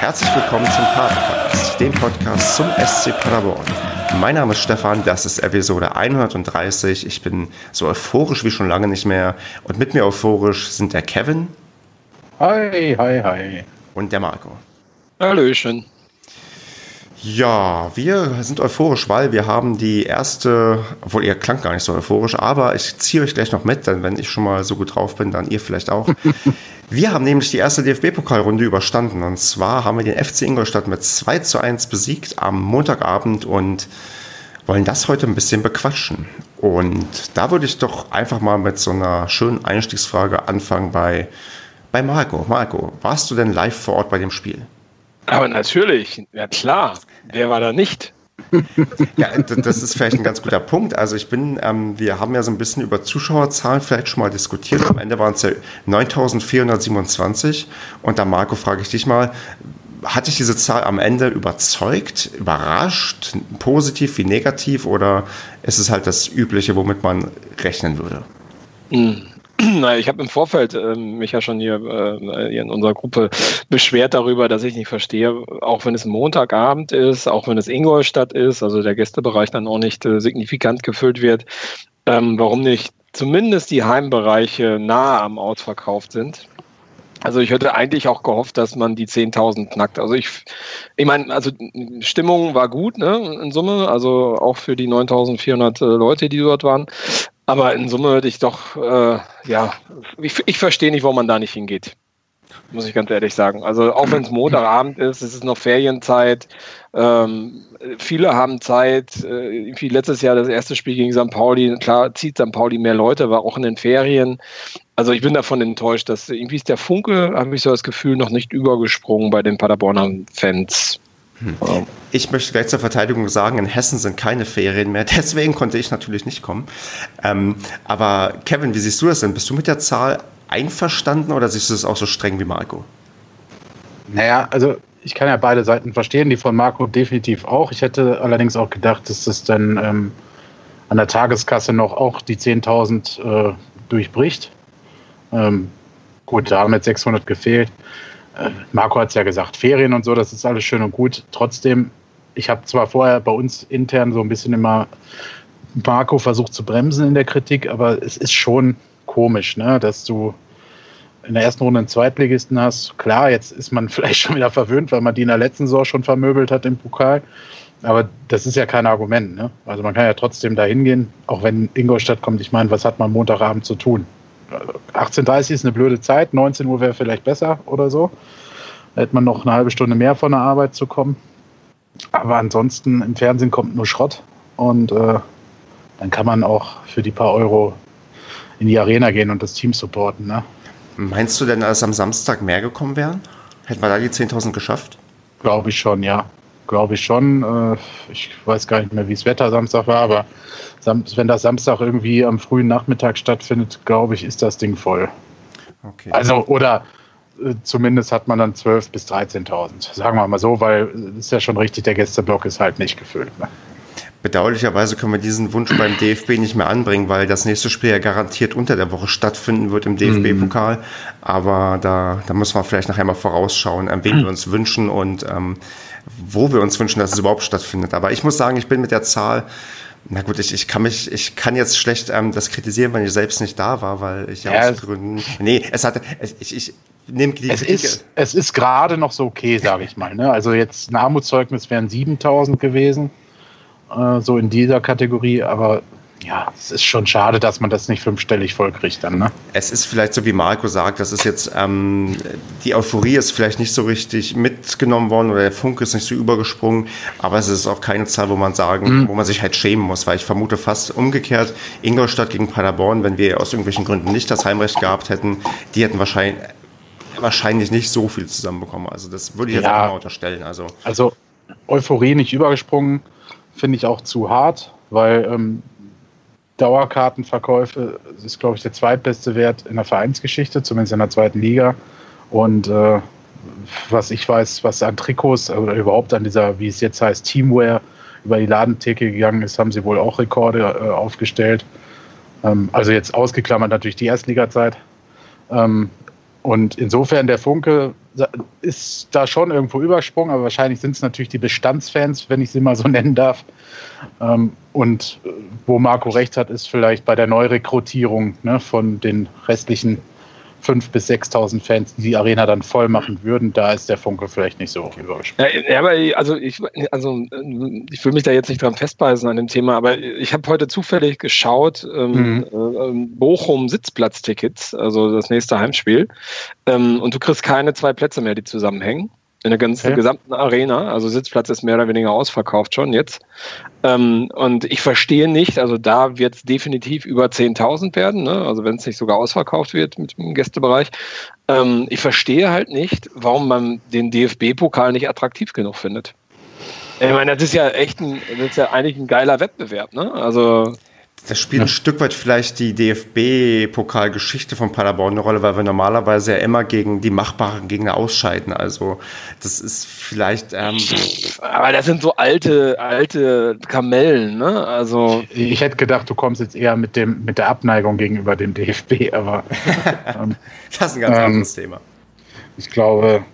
herzlich willkommen zum Padercast, dem Podcast zum SC Paderborn. Mein Name ist Stefan, das ist Episode 130. Ich bin so euphorisch wie schon lange nicht mehr. Und mit mir euphorisch sind der Kevin. Hi, hi, hi. Und der Marco. Hallöchen. Ja, wir sind euphorisch, weil wir haben die erste, obwohl ihr klangt gar nicht so euphorisch, aber ich ziehe euch gleich noch mit, denn wenn ich schon mal so gut drauf bin, dann ihr vielleicht auch. wir haben nämlich die erste DFB-Pokalrunde überstanden und zwar haben wir den FC Ingolstadt mit 2 zu 1 besiegt am Montagabend und wollen das heute ein bisschen bequatschen. Und da würde ich doch einfach mal mit so einer schönen Einstiegsfrage anfangen bei, bei Marco. Marco, warst du denn live vor Ort bei dem Spiel? Aber natürlich, ja klar. Wer war da nicht? Ja, das ist vielleicht ein ganz guter Punkt. Also ich bin, ähm, wir haben ja so ein bisschen über Zuschauerzahlen vielleicht schon mal diskutiert. Am Ende waren es ja 9.427. Und da Marco frage ich dich mal, hat dich diese Zahl am Ende überzeugt, überrascht, positiv wie negativ oder ist es halt das Übliche, womit man rechnen würde? Naja, ich habe im Vorfeld äh, mich ja schon hier, äh, hier in unserer Gruppe beschwert darüber, dass ich nicht verstehe, auch wenn es Montagabend ist, auch wenn es Ingolstadt ist, also der Gästebereich dann auch nicht äh, signifikant gefüllt wird, ähm, warum nicht zumindest die Heimbereiche nahe am Ausverkauft sind. Also ich hätte eigentlich auch gehofft, dass man die 10.000 knackt. Also ich, ich meine, also Stimmung war gut, ne, in Summe, also auch für die 9.400 äh, Leute, die dort waren. Aber in Summe würde ich doch, äh, ja, ich, ich verstehe nicht, warum man da nicht hingeht. Muss ich ganz ehrlich sagen. Also auch wenn es Montagabend ist, es ist noch Ferienzeit. Ähm, viele haben Zeit. Äh, wie letztes Jahr das erste Spiel gegen St. Pauli. Klar zieht St. Pauli mehr Leute, war auch in den Ferien. Also ich bin davon enttäuscht, dass irgendwie ist der Funke, habe ich so das Gefühl, noch nicht übergesprungen bei den Paderborner Fans. Hm. Ich möchte gleich zur Verteidigung sagen, in Hessen sind keine Ferien mehr, deswegen konnte ich natürlich nicht kommen. Ähm, aber Kevin, wie siehst du das denn? Bist du mit der Zahl einverstanden oder siehst du es auch so streng wie Marco? Naja, also ich kann ja beide Seiten verstehen, die von Marco definitiv auch. Ich hätte allerdings auch gedacht, dass das dann ähm, an der Tageskasse noch auch die 10.000 äh, durchbricht. Ähm, gut, da haben jetzt 600 gefehlt. Marco hat es ja gesagt, Ferien und so, das ist alles schön und gut. Trotzdem, ich habe zwar vorher bei uns intern so ein bisschen immer Marco versucht zu bremsen in der Kritik, aber es ist schon komisch, ne, dass du in der ersten Runde einen Zweitligisten hast. Klar, jetzt ist man vielleicht schon wieder verwöhnt, weil man die in der letzten Saison schon vermöbelt hat im Pokal. Aber das ist ja kein Argument. Ne? Also man kann ja trotzdem da hingehen, auch wenn Ingolstadt kommt. Ich meine, was hat man Montagabend zu tun? 18.30 ist eine blöde Zeit, 19 Uhr wäre vielleicht besser oder so. Da hätte man noch eine halbe Stunde mehr von der Arbeit zu kommen. Aber ansonsten im Fernsehen kommt nur Schrott und äh, dann kann man auch für die paar Euro in die Arena gehen und das Team supporten. Ne? Meinst du denn, dass am Samstag mehr gekommen wären? Hätten wir da die 10.000 geschafft? Glaube ich schon, ja. Glaube ich schon. Äh, ich weiß gar nicht mehr, wie das Wetter Samstag war, aber wenn das Samstag irgendwie am frühen Nachmittag stattfindet, glaube ich, ist das Ding voll. Okay. Also, oder äh, zumindest hat man dann 12.000 bis 13.000. Sagen wir mal so, weil es ist ja schon richtig, der Gästeblock ist halt nicht gefüllt. Ne? Bedauerlicherweise können wir diesen Wunsch beim DFB nicht mehr anbringen, weil das nächste Spiel ja garantiert unter der Woche stattfinden wird im DFB-Pokal. Mhm. Aber da, da müssen wir vielleicht nachher mal vorausschauen, an wen wir uns wünschen und ähm, wo wir uns wünschen, dass es überhaupt stattfindet. Aber ich muss sagen, ich bin mit der Zahl na gut, ich, ich kann mich, ich kann jetzt schlecht ähm, das kritisieren, wenn ich selbst nicht da war, weil ich ja, ja aus Gründen. Nee, es hatte. Ich, ich nehme die es ist, es ist gerade noch so okay, sage ich mal. Ne? Also jetzt ein Armutszeugnis wären 7000 gewesen, äh, so in dieser Kategorie, aber ja, es ist schon schade, dass man das nicht fünfstellig vollkriegt dann, ne? Es ist vielleicht so, wie Marco sagt, das ist jetzt, ähm, die Euphorie ist vielleicht nicht so richtig mitgenommen worden oder der Funke ist nicht so übergesprungen, aber es ist auch keine Zahl, wo man sagen, mhm. wo man sich halt schämen muss, weil ich vermute fast umgekehrt, Ingolstadt gegen Paderborn, wenn wir aus irgendwelchen Gründen nicht das Heimrecht gehabt hätten, die hätten wahrscheinlich, wahrscheinlich nicht so viel zusammenbekommen. Also das würde ich jetzt ja, auch mal unterstellen. Also, also Euphorie nicht übergesprungen, finde ich auch zu hart, weil ähm, Dauerkartenverkäufe ist, glaube ich, der zweitbeste Wert in der Vereinsgeschichte, zumindest in der zweiten Liga. Und äh, was ich weiß, was an Trikots oder überhaupt an dieser, wie es jetzt heißt, Teamwear über die Ladentheke gegangen ist, haben sie wohl auch Rekorde äh, aufgestellt. Ähm, also jetzt ausgeklammert natürlich die Erstligazeit. Ähm, und insofern der Funke ist da schon irgendwo Übersprung, aber wahrscheinlich sind es natürlich die Bestandsfans, wenn ich sie mal so nennen darf. Ähm, und äh, wo Marco recht hat, ist vielleicht bei der Neurekrutierung ne, von den restlichen 5.000 bis 6.000 Fans, die die Arena dann voll machen würden, da ist der Funke vielleicht nicht so übergesprungen. Ja, aber also ich, also ich will mich da jetzt nicht dran festbeißen an dem Thema, aber ich habe heute zufällig geschaut, ähm, mhm. äh, Bochum Sitzplatztickets, also das nächste Heimspiel, ähm, und du kriegst keine zwei Plätze mehr, die zusammenhängen in der ganzen okay. gesamten Arena. Also Sitzplatz ist mehr oder weniger ausverkauft schon jetzt. Ähm, und ich verstehe nicht, also da wird es definitiv über 10.000 werden, ne? also wenn es nicht sogar ausverkauft wird mit dem Gästebereich. Ähm, ich verstehe halt nicht, warum man den DFB-Pokal nicht attraktiv genug findet. Ich meine, das ist ja echt ein, das ist ja eigentlich ein geiler Wettbewerb, ne? Also das spielt ja. ein Stück weit vielleicht die DFB-Pokalgeschichte von Paderborn eine Rolle, weil wir normalerweise ja immer gegen die machbaren Gegner ausscheiden. Also das ist vielleicht. Ähm Aber das sind so alte, alte Kamellen, ne? Also ich hätte gedacht, du kommst jetzt eher mit dem mit der Abneigung gegenüber dem DFB, aber ähm, das ist ein ganz ähm, anderes Thema. Ich glaube,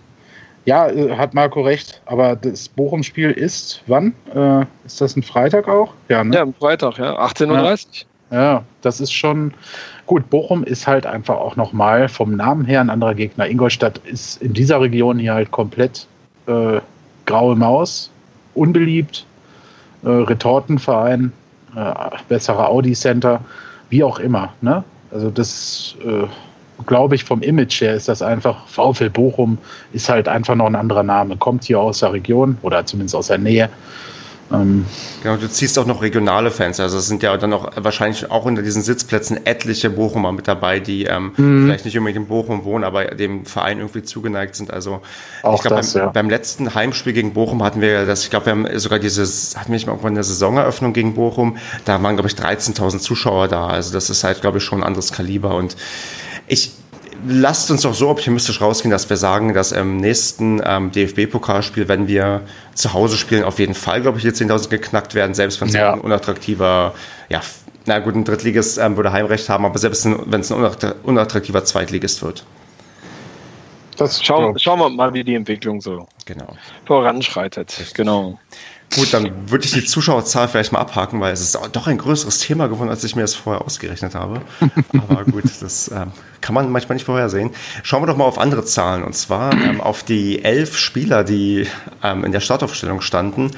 ja, äh, hat Marco recht, aber das Bochum-Spiel ist wann? Äh, ist das ein Freitag auch? Ja, ne? ja am Freitag, ja, 18.30 Uhr. Ja. ja, das ist schon gut. Bochum ist halt einfach auch nochmal vom Namen her ein anderer Gegner. Ingolstadt ist in dieser Region hier halt komplett äh, graue Maus, unbeliebt, äh, Retortenverein, äh, bessere Audi-Center, wie auch immer. Ne? Also das äh, glaube ich, vom Image her ist das einfach, VfL Bochum ist halt einfach noch ein anderer Name. Kommt hier aus der Region oder zumindest aus der Nähe. Ähm genau, du ziehst auch noch regionale Fans. Also es sind ja dann auch wahrscheinlich auch unter diesen Sitzplätzen etliche Bochumer mit dabei, die ähm, mhm. vielleicht nicht unbedingt in Bochum wohnen, aber dem Verein irgendwie zugeneigt sind. Also auch ich glaube, beim, ja. beim, letzten Heimspiel gegen Bochum hatten wir das, ich glaube, wir haben sogar dieses, hatten wir nicht mal irgendwann eine Saisoneröffnung gegen Bochum, da waren, glaube ich, 13.000 Zuschauer da. Also das ist halt, glaube ich, schon ein anderes Kaliber und ich lasst uns doch so optimistisch rausgehen, dass wir sagen, dass im nächsten ähm, DFB-Pokalspiel, wenn wir zu Hause spielen, auf jeden Fall, glaube ich, die 10.000 geknackt werden, selbst wenn es ja. ein unattraktiver, ja, na gut, ein Drittligist ähm, würde Heimrecht haben, aber selbst wenn es ein unattraktiver Zweitligist wird. Das schauen, schauen wir mal, wie die Entwicklung so genau. voranschreitet. Richtig. Genau. Gut, dann würde ich die Zuschauerzahl vielleicht mal abhaken, weil es ist doch ein größeres Thema geworden, als ich mir das vorher ausgerechnet habe. Aber gut, das ähm, kann man manchmal nicht vorhersehen. Schauen wir doch mal auf andere Zahlen und zwar ähm, auf die elf Spieler, die ähm, in der Startaufstellung standen.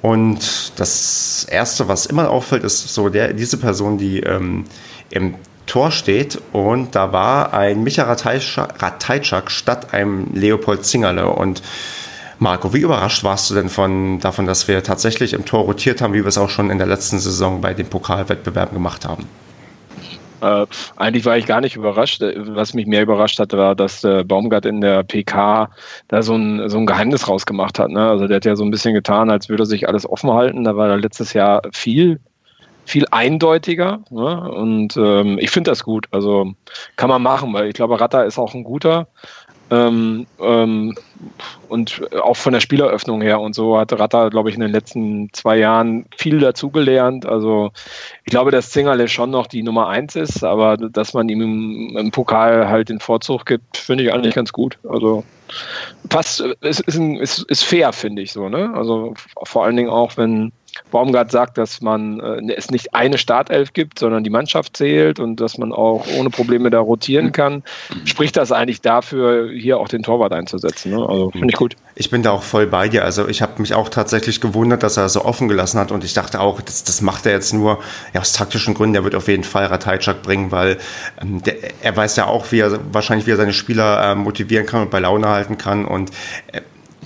Und das erste, was immer auffällt, ist so der, diese Person, die ähm, im Tor steht und da war ein Micha Ratajczak statt einem Leopold Zingerle und Marco, wie überrascht warst du denn von, davon, dass wir tatsächlich im Tor rotiert haben, wie wir es auch schon in der letzten Saison bei den Pokalwettbewerben gemacht haben? Äh, eigentlich war ich gar nicht überrascht. Was mich mehr überrascht hat, war, dass äh, Baumgart in der PK da so ein, so ein Geheimnis rausgemacht hat. Ne? Also der hat ja so ein bisschen getan, als würde er sich alles offen halten. Da war er letztes Jahr viel, viel eindeutiger. Ne? Und ähm, ich finde das gut. Also kann man machen, weil ich glaube, Ratter ist auch ein guter. Ähm, ähm, und auch von der Spieleröffnung her und so hat Ratter, glaube ich, in den letzten zwei Jahren viel dazugelernt. Also ich glaube, dass Zingerle schon noch die Nummer eins ist, aber dass man ihm im, im Pokal halt den Vorzug gibt, finde ich eigentlich ganz gut. Also passt, ist, ist, ist, ist fair, finde ich so. Ne? Also vor allen Dingen auch, wenn Baumgart sagt, dass man äh, es nicht eine Startelf gibt, sondern die Mannschaft zählt und dass man auch ohne Probleme da rotieren kann, spricht das eigentlich dafür, hier auch den Torwart einzusetzen. Ne? Also finde ich gut. Ich bin da auch voll bei dir. Also ich habe mich auch tatsächlich gewundert, dass er so offen gelassen hat und ich dachte auch, das, das macht er jetzt nur ja, aus taktischen Gründen. Er wird auf jeden Fall Ratajczak bringen, weil ähm, der, er weiß ja auch, wie er wahrscheinlich wie er seine Spieler äh, motivieren kann und bei Laune halten kann und äh,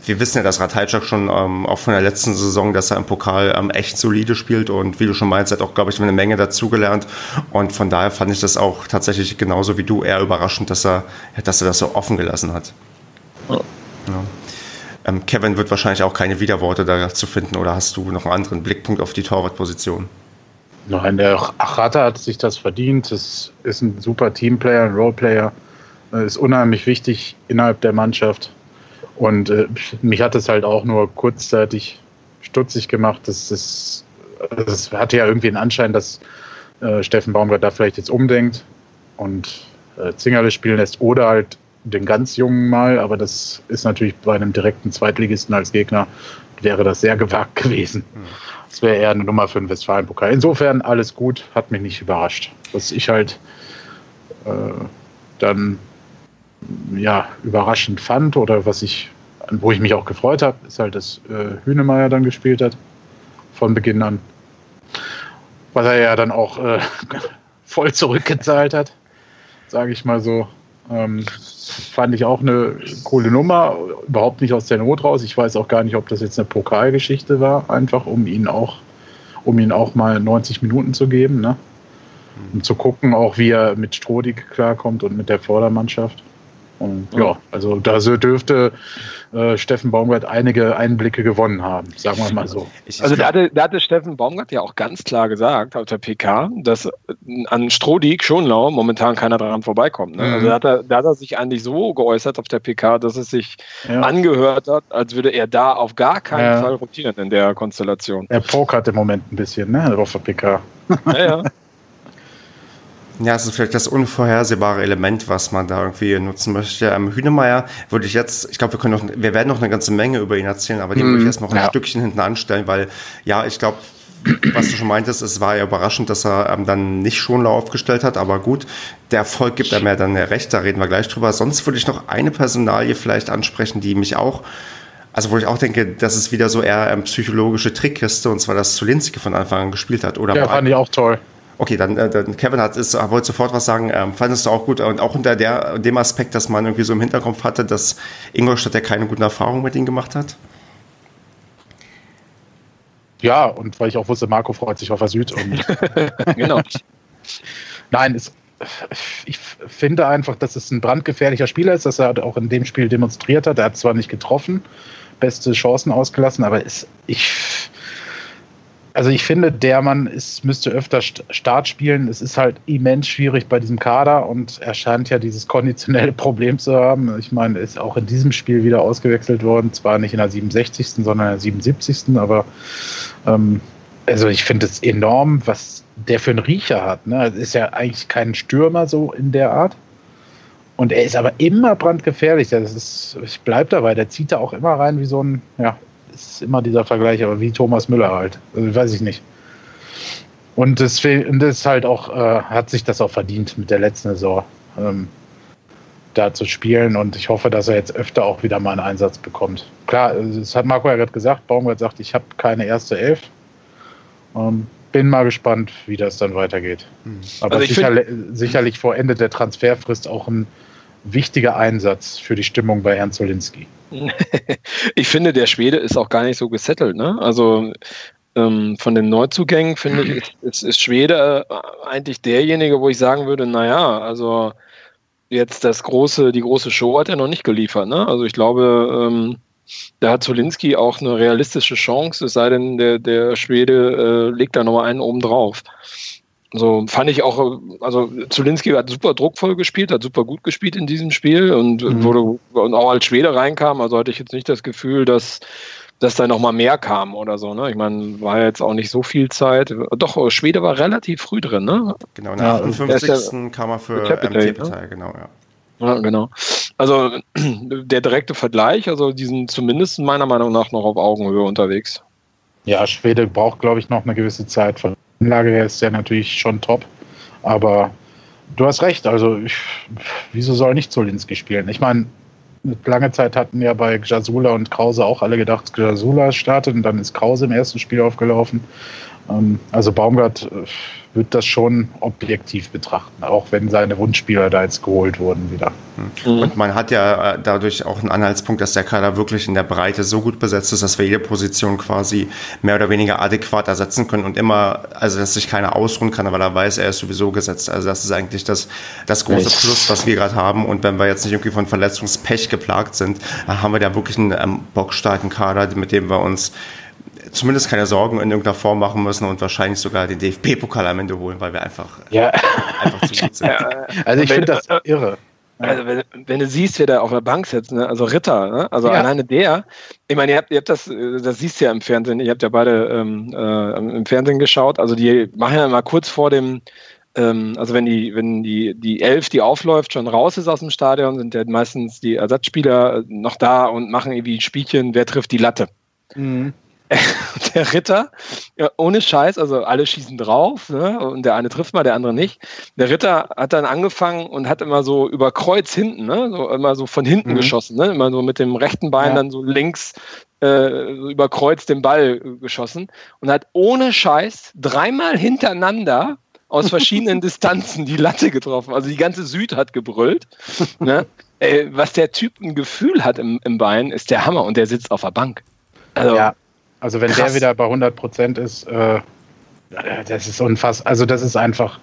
wir wissen ja, dass Ratajczak schon ähm, auch von der letzten Saison, dass er im Pokal ähm, echt solide spielt und wie du schon meinst, hat auch, glaube ich, eine Menge dazugelernt. Und von daher fand ich das auch tatsächlich genauso wie du eher überraschend, dass er, dass er das so offen gelassen hat. Ja. Ähm, Kevin wird wahrscheinlich auch keine Widerworte dazu finden oder hast du noch einen anderen Blickpunkt auf die Torwartposition? Nein, der Achata hat sich das verdient. Es ist ein super Teamplayer, ein Roleplayer. Ist unheimlich wichtig innerhalb der Mannschaft. Und äh, mich hat es halt auch nur kurzzeitig stutzig gemacht. Das, das, das hatte ja irgendwie den Anschein, dass äh, Steffen Baumgart da vielleicht jetzt umdenkt und äh, Zingerle spielen lässt oder halt den ganz Jungen mal, aber das ist natürlich bei einem direkten Zweitligisten als Gegner, wäre das sehr gewagt gewesen. Es wäre eher eine Nummer für den Westfalen-Pokal. Insofern alles gut, hat mich nicht überrascht. Was ich halt äh, dann ja, überraschend fand oder was ich, wo ich mich auch gefreut habe, ist halt, dass äh, Hünemeyer dann gespielt hat. Von Beginn an. Was er ja dann auch äh, voll zurückgezahlt hat, sage ich mal so. Ähm, fand ich auch eine coole Nummer, überhaupt nicht aus der Not raus. Ich weiß auch gar nicht, ob das jetzt eine Pokalgeschichte war, einfach um ihn auch, um ihn auch mal 90 Minuten zu geben, ne? um zu gucken, auch wie er mit Strodig klarkommt und mit der Vordermannschaft. Und ja, also da dürfte äh, Steffen Baumgart einige Einblicke gewonnen haben, sagen wir mal so. Also da hatte, da hatte Steffen Baumgart ja auch ganz klar gesagt auf der PK, dass an Strodig, Schonlau momentan keiner daran vorbeikommt. Ne? Mhm. Also da hat, er, da hat er sich eigentlich so geäußert auf der PK, dass es sich ja. angehört hat, als würde er da auf gar keinen ja. Fall rotieren in der Konstellation. Er pokert im Moment ein bisschen, ne, auf der PK. Ja, ja. Ja, es ist vielleicht das unvorhersehbare Element, was man da irgendwie nutzen möchte. Ähm, Hünemeyer würde ich jetzt, ich glaube, wir können noch, wir werden noch eine ganze Menge über ihn erzählen, aber den mm, würde ich erst noch ein ja. Stückchen hinten anstellen, weil ja, ich glaube, was du schon meintest, es war ja überraschend, dass er ähm, dann nicht Schonlau aufgestellt hat, aber gut, der Erfolg gibt einem ja dann recht, da reden wir gleich drüber. Sonst würde ich noch eine Personalie vielleicht ansprechen, die mich auch also wo ich auch denke, das ist wieder so eher ähm, psychologische Trickkiste, und zwar, dass Zulinski von Anfang an gespielt hat. Oder ja, fand ich auch toll. Okay, dann, äh, dann Kevin hat ist, wollte sofort was sagen. Ähm, fandest du auch gut und auch unter der, dem Aspekt, dass man irgendwie so im Hinterkopf hatte, dass Ingolstadt ja keine guten Erfahrungen mit ihm gemacht hat? Ja, und weil ich auch wusste, Marco freut sich auf der Süd. genau. Nein, es, ich finde einfach, dass es ein brandgefährlicher Spieler ist, dass er auch in dem Spiel demonstriert hat. Er hat zwar nicht getroffen, beste Chancen ausgelassen, aber es, ich also ich finde, der Mann ist, müsste öfter Start spielen. Es ist halt immens schwierig bei diesem Kader und er scheint ja dieses konditionelle Problem zu haben. Ich meine, ist auch in diesem Spiel wieder ausgewechselt worden. Zwar nicht in der 67., sondern in der 77., aber ähm, also ich finde es enorm, was der für einen Riecher hat. Ne? Ist ja eigentlich kein Stürmer so in der Art. Und er ist aber immer brandgefährlich. Das ist, ich bleibe dabei. Der zieht da auch immer rein wie so ein, ja, ist immer dieser Vergleich, aber wie Thomas Müller halt. Also, weiß ich nicht. Und das, das halt auch, äh, hat sich das auch verdient mit der letzten Saison ähm, da zu spielen und ich hoffe, dass er jetzt öfter auch wieder mal einen Einsatz bekommt. Klar, das hat Marco ja gerade gesagt, Baumgart sagt, ich habe keine erste Elf. Ähm, bin mal gespannt, wie das dann weitergeht. Hm. Aber also sicher, sicherlich vor Ende der Transferfrist auch ein wichtiger Einsatz für die Stimmung bei Ernst Zolinski. ich finde, der Schwede ist auch gar nicht so gesettelt. Ne? Also ähm, von den Neuzugängen finde ich, ist, ist Schwede äh, eigentlich derjenige, wo ich sagen würde, naja, also jetzt das große, die große Show hat er noch nicht geliefert. Ne? Also ich glaube, ähm, da hat Zolinski auch eine realistische Chance, es sei denn, der, der Schwede äh, legt da nochmal einen oben drauf. So fand ich auch, also Zulinski hat super druckvoll gespielt, hat super gut gespielt in diesem Spiel und mhm. wurde und auch als Schwede reinkam, also hatte ich jetzt nicht das Gefühl, dass, dass da nochmal mehr kam oder so. Ne? Ich meine, war jetzt auch nicht so viel Zeit. Doch, Schwede war relativ früh drin, ne? Genau, in der 58. Ja, kam er für Capital, ne? genau, ja. Ja, genau. Also der direkte Vergleich, also die sind zumindest meiner Meinung nach noch auf Augenhöhe unterwegs. Ja, Schwede braucht, glaube ich, noch eine gewisse Zeit. Von Anlage her ist der natürlich schon top. Aber du hast recht, also ich, wieso soll nicht Zolinski spielen? Ich meine, lange Zeit hatten ja bei Jasula und Krause auch alle gedacht, Jasula startet und dann ist Krause im ersten Spiel aufgelaufen. Ähm, also Baumgart äh, wird das schon objektiv betrachten, auch wenn seine Wunschspieler da jetzt geholt wurden wieder. Mhm. Und man hat ja äh, dadurch auch einen Anhaltspunkt, dass der Kader wirklich in der Breite so gut besetzt ist, dass wir jede Position quasi mehr oder weniger adäquat ersetzen können und immer, also dass sich keiner ausruhen kann, weil er weiß, er ist sowieso gesetzt. Also das ist eigentlich das, das große Plus, was wir gerade haben. Und wenn wir jetzt nicht irgendwie von Verletzungspech geplagt sind, haben wir da wirklich einen ähm, bockstarken Kader, mit dem wir uns zumindest keine Sorgen in irgendeiner Form machen müssen und wahrscheinlich sogar den DFB-Pokal am Ende holen, weil wir einfach, ja. einfach zu gut sind. Ja. Also ich finde das irre. Also wenn, wenn, du siehst, wer da auf der Bank sitzt, ne? also Ritter, ne? also ja. alleine der, ich meine, ihr habt, ihr habt das, das siehst du ja im Fernsehen, ihr habt ja beide ähm, äh, im Fernsehen geschaut, also die machen ja mal kurz vor dem ähm, also wenn die, wenn die, die Elf, die aufläuft, schon raus ist aus dem Stadion, sind ja meistens die Ersatzspieler noch da und machen irgendwie ein Spielchen, wer trifft die Latte. Mhm. der Ritter, ohne Scheiß, also alle schießen drauf ne, und der eine trifft mal, der andere nicht. Der Ritter hat dann angefangen und hat immer so über Kreuz hinten, ne, so immer so von hinten mhm. geschossen, ne, immer so mit dem rechten Bein ja. dann so links äh, über Kreuz den Ball geschossen und hat ohne Scheiß dreimal hintereinander aus verschiedenen Distanzen die Latte getroffen. Also die ganze Süd hat gebrüllt. Ne? Äh, was der Typ ein Gefühl hat im, im Bein, ist der Hammer und der sitzt auf der Bank. Also, ja. Also wenn Krass. der wieder bei 100 Prozent ist, äh, das ist unfassbar. Also das ist einfach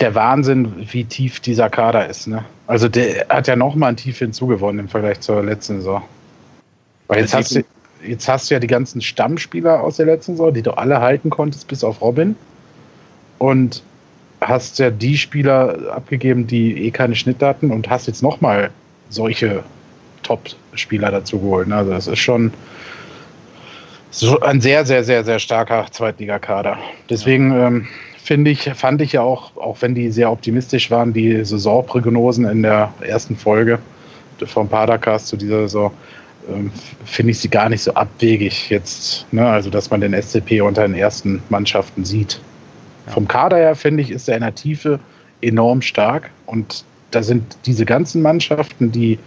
der Wahnsinn, wie tief dieser Kader ist. Ne? Also der hat ja nochmal ein Tief hinzugewonnen im Vergleich zur letzten Saison. Weil jetzt hast, du, jetzt hast du ja die ganzen Stammspieler aus der letzten Saison, die du alle halten konntest, bis auf Robin. Und hast ja die Spieler abgegeben, die eh keine Schnittdaten und hast jetzt nochmal solche Top-Spieler dazu geholt. Ne? Also das ist schon so ein sehr, sehr, sehr, sehr starker Zweitligakader. Deswegen ähm, finde ich, fand ich ja auch, auch wenn die sehr optimistisch waren, die Saisonprognosen in der ersten Folge vom Padercast zu dieser Saison, ähm, finde ich sie gar nicht so abwegig jetzt. Ne? Also, dass man den SCP unter den ersten Mannschaften sieht. Ja. Vom Kader her, finde ich, ist er in der Tiefe enorm stark. Und da sind diese ganzen Mannschaften, die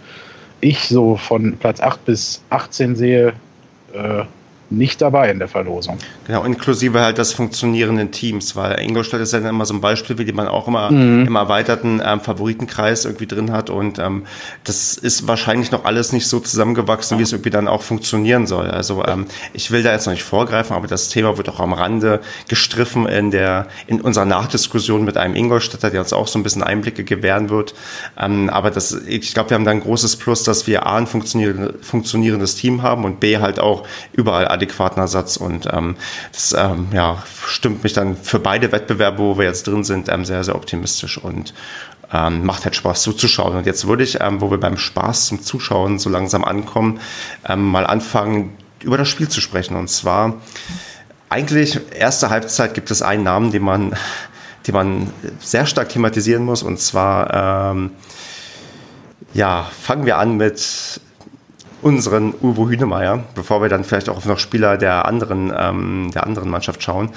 ich so von Platz 8 bis 18 sehe, äh, nicht dabei in der Verlosung. Genau, inklusive halt des funktionierenden Teams, weil Ingolstadt ist ja immer so ein Beispiel, wie die man auch immer mhm. im erweiterten ähm, Favoritenkreis irgendwie drin hat und ähm, das ist wahrscheinlich noch alles nicht so zusammengewachsen, ja. wie es irgendwie dann auch funktionieren soll. Also ähm, ich will da jetzt noch nicht vorgreifen, aber das Thema wird auch am Rande gestriffen in der in unserer Nachdiskussion mit einem Ingolstädter, der uns auch so ein bisschen Einblicke gewähren wird. Ähm, aber das, ich glaube, wir haben da ein großes Plus, dass wir A ein funktionierendes Team haben und B halt auch überall adäquaten Ersatz. Und ähm, das ähm, ja, stimmt mich dann für beide Wettbewerbe, wo wir jetzt drin sind, ähm, sehr, sehr optimistisch und ähm, macht halt Spaß zuzuschauen. Und jetzt würde ich, ähm, wo wir beim Spaß zum Zuschauen so langsam ankommen, ähm, mal anfangen, über das Spiel zu sprechen. Und zwar eigentlich erste Halbzeit gibt es einen Namen, den man, den man sehr stark thematisieren muss. Und zwar ähm, ja, fangen wir an mit unseren Uwe Hünemeyer, bevor wir dann vielleicht auch noch Spieler der anderen, ähm, der anderen Mannschaft schauen.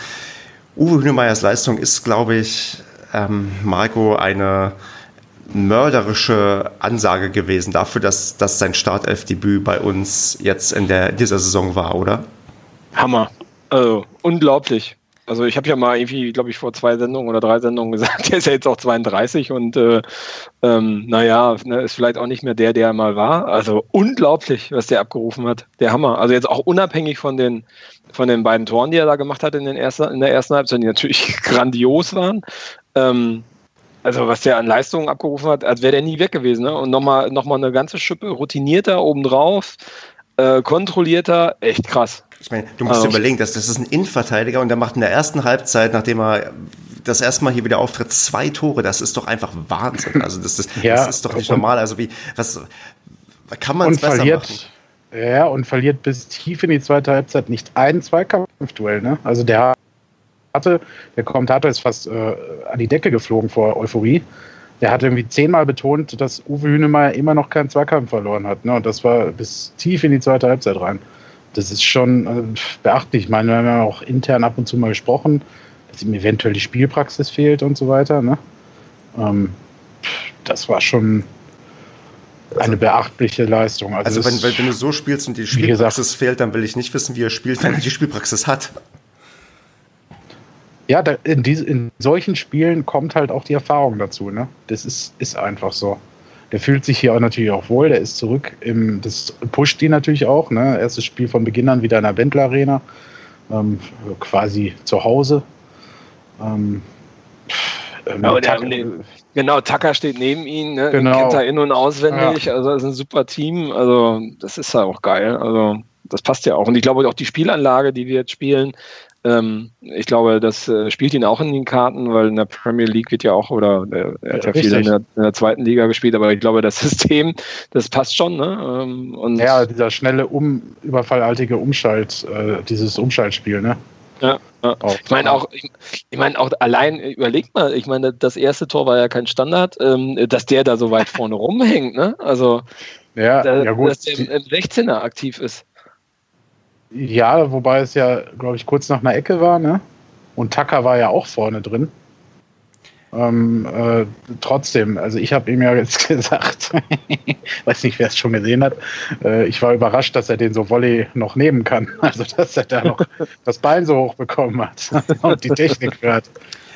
Uwe Hünemeyers Leistung ist, glaube ich, ähm, Marco, eine mörderische Ansage gewesen dafür, dass das sein Startelfdebüt bei uns jetzt in der, dieser Saison war, oder? Hammer. Also, unglaublich. Also ich habe ja mal irgendwie, glaube ich, vor zwei Sendungen oder drei Sendungen gesagt, der ist ja jetzt auch 32 und äh, ähm, naja, ne, ist vielleicht auch nicht mehr der, der er mal war. Also unglaublich, was der abgerufen hat. Der Hammer. Also jetzt auch unabhängig von den, von den beiden Toren, die er da gemacht hat in, den ersten, in der ersten Halbzeit, die natürlich grandios waren. Ähm, also was der an Leistungen abgerufen hat, als wäre der nie weg gewesen. Ne? Und nochmal noch mal eine ganze Schippe routinierter obendrauf, äh, kontrollierter, echt krass. Ich meine, du musst dir überlegen, dass das ist ein Innenverteidiger und der macht in der ersten Halbzeit, nachdem er das erste Mal hier wieder auftritt, zwei Tore. Das ist doch einfach Wahnsinn. Also das, ist, ja, das ist doch nicht normal. Also wie, was kann man es besser verliert, machen? Ja, und verliert bis tief in die zweite Halbzeit nicht ein Zweikampfduell. Ne? Also der hatte, der Kommentator ist fast äh, an die Decke geflogen vor Euphorie. Der hat irgendwie zehnmal betont, dass Uwe Hünemeyer immer noch keinen Zweikampf verloren hat. Ne? Und das war bis tief in die zweite Halbzeit rein das ist schon äh, beachtlich. Ich meine, wir haben ja auch intern ab und zu mal gesprochen, dass ihm eventuell die Spielpraxis fehlt und so weiter. Ne? Ähm, das war schon eine beachtliche Leistung. Also, also wenn, wenn, wenn, du so spielst und die Spielpraxis gesagt, fehlt, dann will ich nicht wissen, wie er spielt, wenn er die Spielpraxis hat. Ja, in, diese, in solchen Spielen kommt halt auch die Erfahrung dazu. Ne? Das ist, ist einfach so. Der fühlt sich hier auch natürlich auch wohl. Der ist zurück. Im, das pusht ihn natürlich auch. Ne? Erstes Spiel von Beginn an wieder in der Bentler Arena. Ähm, quasi zu Hause. Ähm, ja, der, genau, Tucker steht neben ihm, ne? genau. kennt er in- und auswendig, ja. also ist ein super Team, also das ist ja auch geil, also das passt ja auch. Und ich glaube auch die Spielanlage, die wir jetzt spielen, ich glaube, das äh, spielt ihn auch in den Karten, weil in der Premier League wird ja auch, oder äh, er hat ja, ja viel in der, in der, zweiten Liga gespielt, aber ich glaube, das System, das passt schon. Ne? Ähm, und ja, dieser schnelle, um, überfallartige Umschalt, äh, dieses Umschaltspiel, ne? Ja, ja. Ich meine auch, ich, ich meine auch allein, überlegt mal, ich meine, das erste Tor war ja kein Standard, ähm, dass der da so weit vorne rumhängt, ne? Also, ja, da, ja gut. dass der im 16er aktiv ist. Ja, wobei es ja, glaube ich, kurz nach einer Ecke war, ne? Und Tucker war ja auch vorne drin. Ähm, äh, trotzdem, also ich habe ihm ja jetzt gesagt, weiß nicht, wer es schon gesehen hat, äh, ich war überrascht, dass er den so Volley noch nehmen kann. Also, dass er da noch das Bein so hoch bekommen hat und die Technik hört.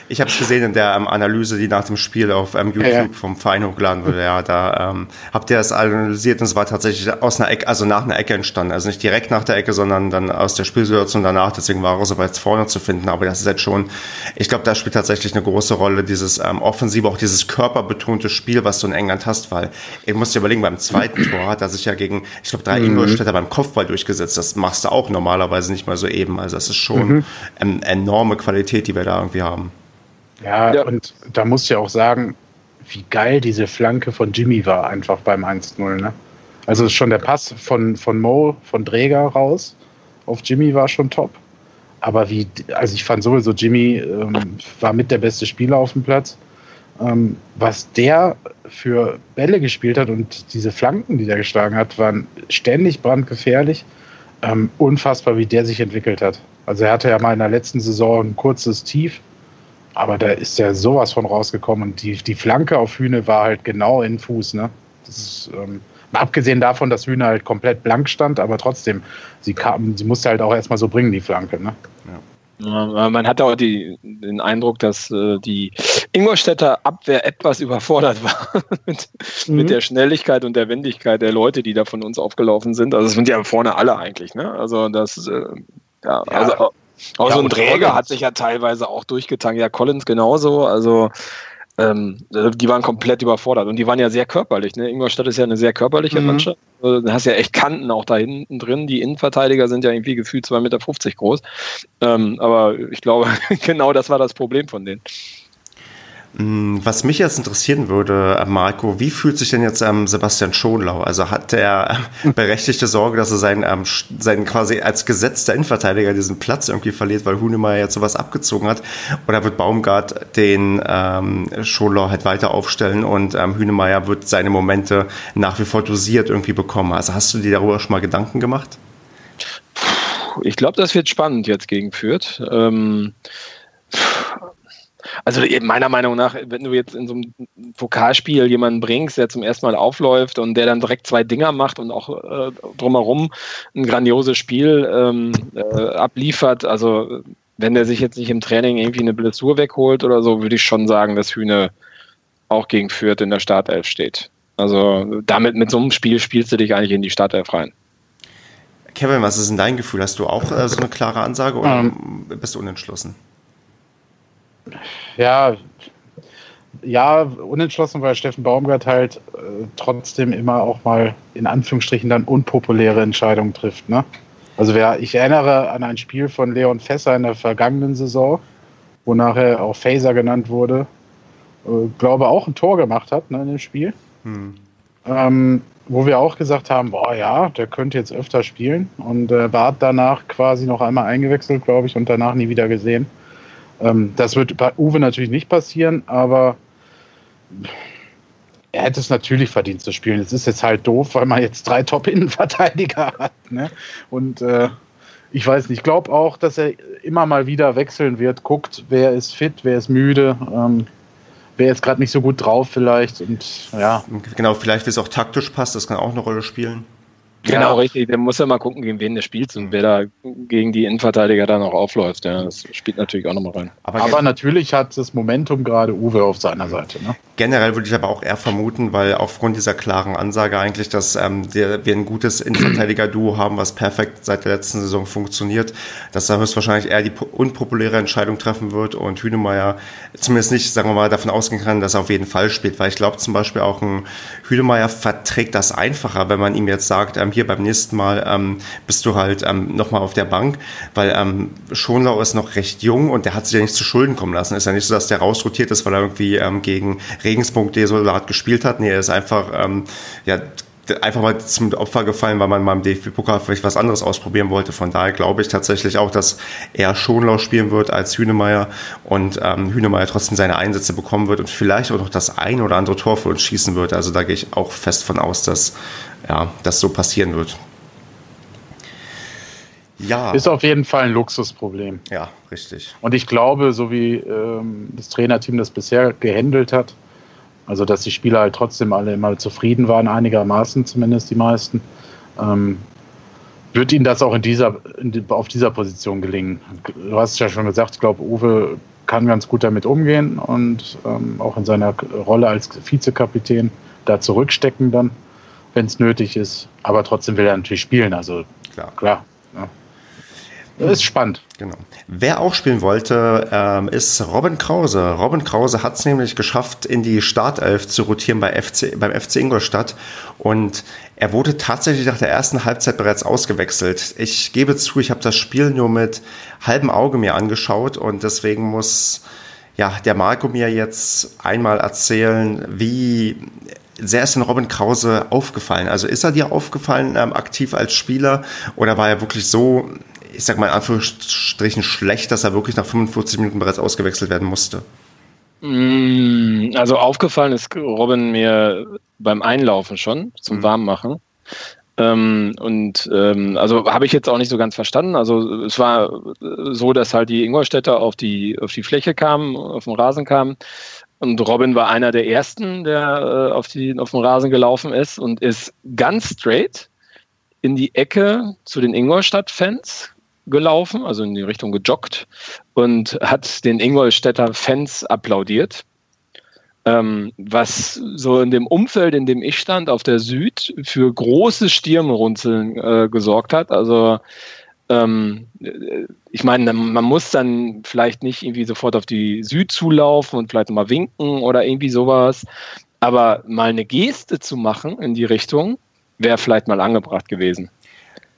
Ich habe es gesehen in der ähm, Analyse, die nach dem Spiel auf ähm, YouTube ja, ja. vom Verein hochgeladen wurde. Ja, da ähm, habt ihr das analysiert und es war tatsächlich aus einer Ecke, also nach einer Ecke entstanden. Also nicht direkt nach der Ecke, sondern dann aus der Spielsituation danach. Deswegen war er so weit vorne zu finden. Aber das ist jetzt schon, ich glaube, da spielt tatsächlich eine große Rolle dieses ähm, offensive, auch dieses körperbetonte Spiel, was du in England hast, weil ich muss dir überlegen, beim zweiten Tor hat er sich ja gegen, ich glaube, drei mhm. Ingolstädter beim Kopfball durchgesetzt. Das machst du auch normalerweise nicht mal so eben. Also das ist schon mhm. eine enorme Qualität, die wir da irgendwie haben. Ja, ja, und da musst du ja auch sagen, wie geil diese Flanke von Jimmy war, einfach beim 1-0. Ne? Also schon der Pass von, von Mo, von Dräger raus auf Jimmy war schon top. Aber wie, also ich fand sowieso, Jimmy ähm, war mit der beste Spieler auf dem Platz. Ähm, was der für Bälle gespielt hat und diese Flanken, die der geschlagen hat, waren ständig brandgefährlich. Ähm, unfassbar, wie der sich entwickelt hat. Also er hatte ja mal in der letzten Saison ein kurzes Tief aber da ist ja sowas von rausgekommen und die, die Flanke auf Hühne war halt genau in Fuß. Ne? Das ist, ähm, abgesehen davon, dass Hühne halt komplett blank stand, aber trotzdem, sie, kam, sie musste halt auch erstmal so bringen, die Flanke. Ne? Ja. Man hatte auch die, den Eindruck, dass äh, die Ingolstädter Abwehr etwas überfordert war mit, mhm. mit, der Schnelligkeit und der Wendigkeit der Leute, die da von uns aufgelaufen sind. Also es sind ja vorne alle eigentlich. Ne? Also das, äh, ja, ja, also auch ja, so ein Träger hat sich ja teilweise auch durchgetankt. Ja, Collins genauso. Also ähm, die waren komplett überfordert und die waren ja sehr körperlich. Ne? Ingolstadt ist ja eine sehr körperliche mhm. Mannschaft. Also, du hast ja echt Kanten auch da hinten drin. Die Innenverteidiger sind ja irgendwie gefühlt 2,50 Meter groß. Ähm, aber ich glaube, genau das war das Problem von denen. Mm, was mich jetzt interessieren würde, äh, Marco, wie fühlt sich denn jetzt ähm, Sebastian Schonlau? Also hat er äh, berechtigte Sorge, dass er seinen, ähm, seinen quasi als gesetzter Innenverteidiger diesen Platz irgendwie verliert, weil Hunemeyer jetzt sowas abgezogen hat? Oder wird Baumgart den ähm, Schonlau halt weiter aufstellen und ähm, Hünemeyer wird seine Momente nach wie vor dosiert irgendwie bekommen? Also hast du dir darüber schon mal Gedanken gemacht? Ich glaube, das wird spannend jetzt gegen Fürth. Ähm, also meiner Meinung nach, wenn du jetzt in so einem Pokalspiel jemanden bringst, der zum ersten Mal aufläuft und der dann direkt zwei Dinger macht und auch äh, drumherum ein grandioses Spiel ähm, äh, abliefert, also wenn der sich jetzt nicht im Training irgendwie eine Blessur wegholt oder so, würde ich schon sagen, dass Hühne auch gegen Fürth in der Startelf steht. Also damit mit so einem Spiel spielst du dich eigentlich in die Startelf rein. Kevin, was ist denn dein Gefühl? Hast du auch äh, so eine klare Ansage oder um, ähm. bist du unentschlossen? Ja, ja, unentschlossen, weil Steffen Baumgart halt äh, trotzdem immer auch mal in Anführungsstrichen dann unpopuläre Entscheidungen trifft. Ne? Also wer, ich erinnere an ein Spiel von Leon Fässer in der vergangenen Saison, wo nachher auch Phaser genannt wurde, äh, glaube auch ein Tor gemacht hat ne, in dem Spiel. Hm. Ähm, wo wir auch gesagt haben, boah ja, der könnte jetzt öfter spielen und äh, war danach quasi noch einmal eingewechselt, glaube ich, und danach nie wieder gesehen. Ähm, das wird bei Uwe natürlich nicht passieren, aber er hätte es natürlich verdient zu spielen. Es ist jetzt halt doof, weil man jetzt drei Top-Innenverteidiger hat. Ne? Und äh, ich weiß nicht, ich glaube auch, dass er immer mal wieder wechseln wird, guckt, wer ist fit, wer ist müde. Ähm, wer jetzt gerade nicht so gut drauf vielleicht und ja. Genau, vielleicht es auch taktisch passt, das kann auch eine Rolle spielen. Genau, ja. richtig. Der muss ja mal gucken, gegen wen der spielt und wer da gegen die Innenverteidiger dann auch aufläuft. Ja, das spielt natürlich auch nochmal rein. Aber, aber natürlich hat das Momentum gerade Uwe auf seiner Seite. Ne? Generell würde ich aber auch eher vermuten, weil aufgrund dieser klaren Ansage eigentlich, dass ähm, wir ein gutes Innenverteidiger-Duo haben, was perfekt seit der letzten Saison funktioniert, dass er höchstwahrscheinlich eher die unpopuläre Entscheidung treffen wird und Hünemeyer zumindest nicht, sagen wir mal, davon ausgehen kann, dass er auf jeden Fall spielt. Weil ich glaube zum Beispiel auch ein Hünemeyer verträgt das einfacher, wenn man ihm jetzt sagt, ähm, hier beim nächsten Mal ähm, bist du halt ähm, nochmal auf der Bank, weil ähm, Schonlau ist noch recht jung und der hat sich ja nicht zu Schulden kommen lassen. Ist ja nicht so, dass der rausrotiert ist, weil er irgendwie ähm, gegen Regensburg Desolat gespielt hat. Nee, er ist einfach, ähm, ja, einfach mal zum Opfer gefallen, weil man mal im DFB-Pokal vielleicht was anderes ausprobieren wollte. Von daher glaube ich tatsächlich auch, dass er Schonlau spielen wird als Hünemeyer und ähm, Hünemeyer trotzdem seine Einsätze bekommen wird und vielleicht auch noch das ein oder andere Tor für uns schießen wird. Also da gehe ich auch fest von aus, dass ja, das so passieren wird. Ja. Ist auf jeden Fall ein Luxusproblem. Ja, richtig. Und ich glaube, so wie ähm, das Trainerteam das bisher gehandelt hat, also dass die Spieler halt trotzdem alle immer zufrieden waren, einigermaßen zumindest die meisten, ähm, wird ihnen das auch in dieser, in die, auf dieser Position gelingen. Du hast es ja schon gesagt, ich glaube, Uwe kann ganz gut damit umgehen und ähm, auch in seiner Rolle als Vizekapitän da zurückstecken dann, wenn es nötig ist. Aber trotzdem will er natürlich spielen, also klar. klar. Das ist spannend. Genau. Wer auch spielen wollte, ähm, ist Robin Krause. Robin Krause hat es nämlich geschafft, in die Startelf zu rotieren bei FC, beim FC Ingolstadt. Und er wurde tatsächlich nach der ersten Halbzeit bereits ausgewechselt. Ich gebe zu, ich habe das Spiel nur mit halbem Auge mir angeschaut und deswegen muss ja, der Marco mir jetzt einmal erzählen, wie sehr ist denn Robin Krause aufgefallen? Also ist er dir aufgefallen ähm, aktiv als Spieler oder war er wirklich so ich sag mal in Anführungsstrichen schlecht, dass er wirklich nach 45 Minuten bereits ausgewechselt werden musste? Mm, also aufgefallen ist Robin mir beim Einlaufen schon, zum mhm. Warmmachen. Ähm, und ähm, also habe ich jetzt auch nicht so ganz verstanden. Also es war so, dass halt die Ingolstädter auf die, auf die Fläche kamen, auf den Rasen kamen. Und Robin war einer der ersten, der äh, auf, die, auf den Rasen gelaufen ist und ist ganz straight in die Ecke zu den Ingolstadt-Fans gelaufen, also in die Richtung gejoggt und hat den Ingolstädter Fans applaudiert. Ähm, was so in dem Umfeld, in dem ich stand, auf der Süd, für große Stirnrunzeln äh, gesorgt hat. Also ähm, ich meine, man muss dann vielleicht nicht irgendwie sofort auf die Süd zulaufen und vielleicht mal winken oder irgendwie sowas, aber mal eine Geste zu machen in die Richtung, wäre vielleicht mal angebracht gewesen.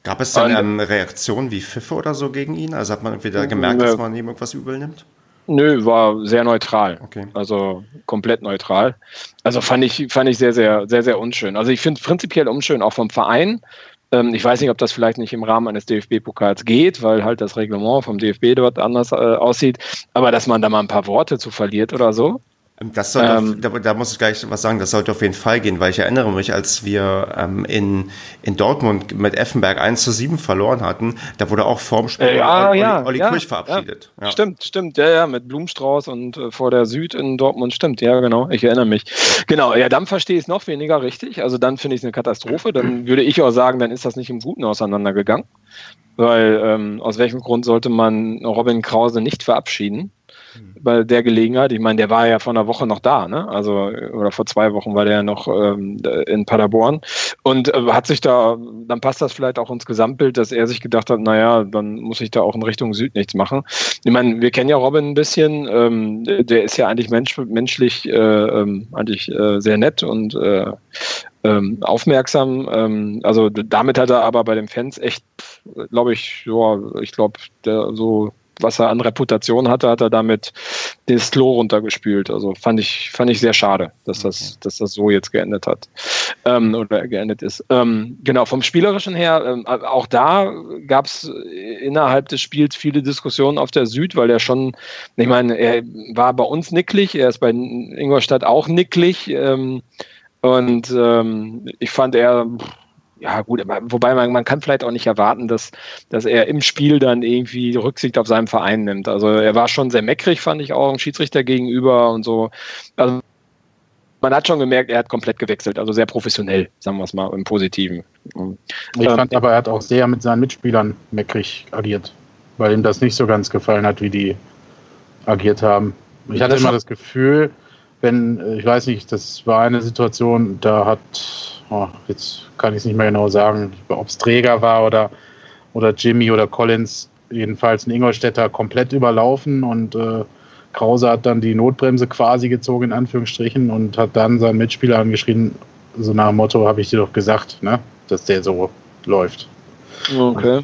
Gab es dann ähm, Reaktionen wie Pfiffe oder so gegen ihn? Also hat man irgendwie da gemerkt, dass man ihm irgendwas übel nimmt? Nö, war sehr neutral. Okay. Also komplett neutral. Also fand ich, fand ich sehr, sehr, sehr, sehr unschön. Also ich finde es prinzipiell unschön, auch vom Verein. Ähm, ich weiß nicht, ob das vielleicht nicht im Rahmen eines DFB-Pokals geht, weil halt das Reglement vom DFB dort anders äh, aussieht. Aber dass man da mal ein paar Worte zu verliert oder so, das sollte ähm, da, da, muss ich gleich was sagen, das sollte auf jeden Fall gehen, weil ich erinnere mich, als wir ähm, in, in Dortmund mit Effenberg 1 zu 7 verloren hatten, da wurde auch vorm Spiel äh, ja, Olli, ja, Olli ja, Kirch verabschiedet. Ja. Stimmt, stimmt, ja, ja, mit Blumenstrauß und äh, vor der Süd in Dortmund, stimmt, ja, genau, ich erinnere mich. Genau, ja, dann verstehe ich es noch weniger richtig, also dann finde ich es eine Katastrophe, dann würde ich auch sagen, dann ist das nicht im Guten auseinandergegangen, weil ähm, aus welchem Grund sollte man Robin Krause nicht verabschieden? Bei der Gelegenheit. Ich meine, der war ja vor einer Woche noch da, ne? Also, oder vor zwei Wochen war der ja noch ähm, in Paderborn und äh, hat sich da, dann passt das vielleicht auch ins Gesamtbild, dass er sich gedacht hat, naja, dann muss ich da auch in Richtung Süd nichts machen. Ich meine, wir kennen ja Robin ein bisschen, ähm, der ist ja eigentlich mensch, menschlich äh, ähm, eigentlich äh, sehr nett und äh, ähm, aufmerksam. Ähm, also damit hat er aber bei den Fans echt, glaube ich, ja, ich glaube, so was er an Reputation hatte, hat er damit das Klo runtergespült. Also fand ich, fand ich sehr schade, dass das, okay. dass das so jetzt geendet hat ähm, oder geendet ist. Ähm, genau, vom Spielerischen her, ähm, auch da gab es innerhalb des Spiels viele Diskussionen auf der Süd, weil er schon, ich meine, er war bei uns nicklig, er ist bei Ingolstadt auch nicklig. Ähm, und ähm, ich fand er ja gut, aber wobei man, man kann vielleicht auch nicht erwarten, dass, dass er im Spiel dann irgendwie Rücksicht auf seinen Verein nimmt. Also er war schon sehr meckrig, fand ich auch, dem Schiedsrichter gegenüber und so. Also man hat schon gemerkt, er hat komplett gewechselt, also sehr professionell, sagen wir es mal im Positiven. Ich ähm, fand aber, er hat auch sehr mit seinen Mitspielern meckrig agiert, weil ihm das nicht so ganz gefallen hat, wie die agiert haben. Ich hatte immer das Gefühl, wenn, äh, ich weiß nicht, das war eine Situation, da hat oh, jetzt kann ich es nicht mehr genau sagen, ob es Träger war oder, oder Jimmy oder Collins, jedenfalls ein Ingolstädter komplett überlaufen und äh, Krause hat dann die Notbremse quasi gezogen, in Anführungsstrichen, und hat dann seinen Mitspieler angeschrien, so nach dem Motto, habe ich dir doch gesagt, ne, dass der so läuft. Okay.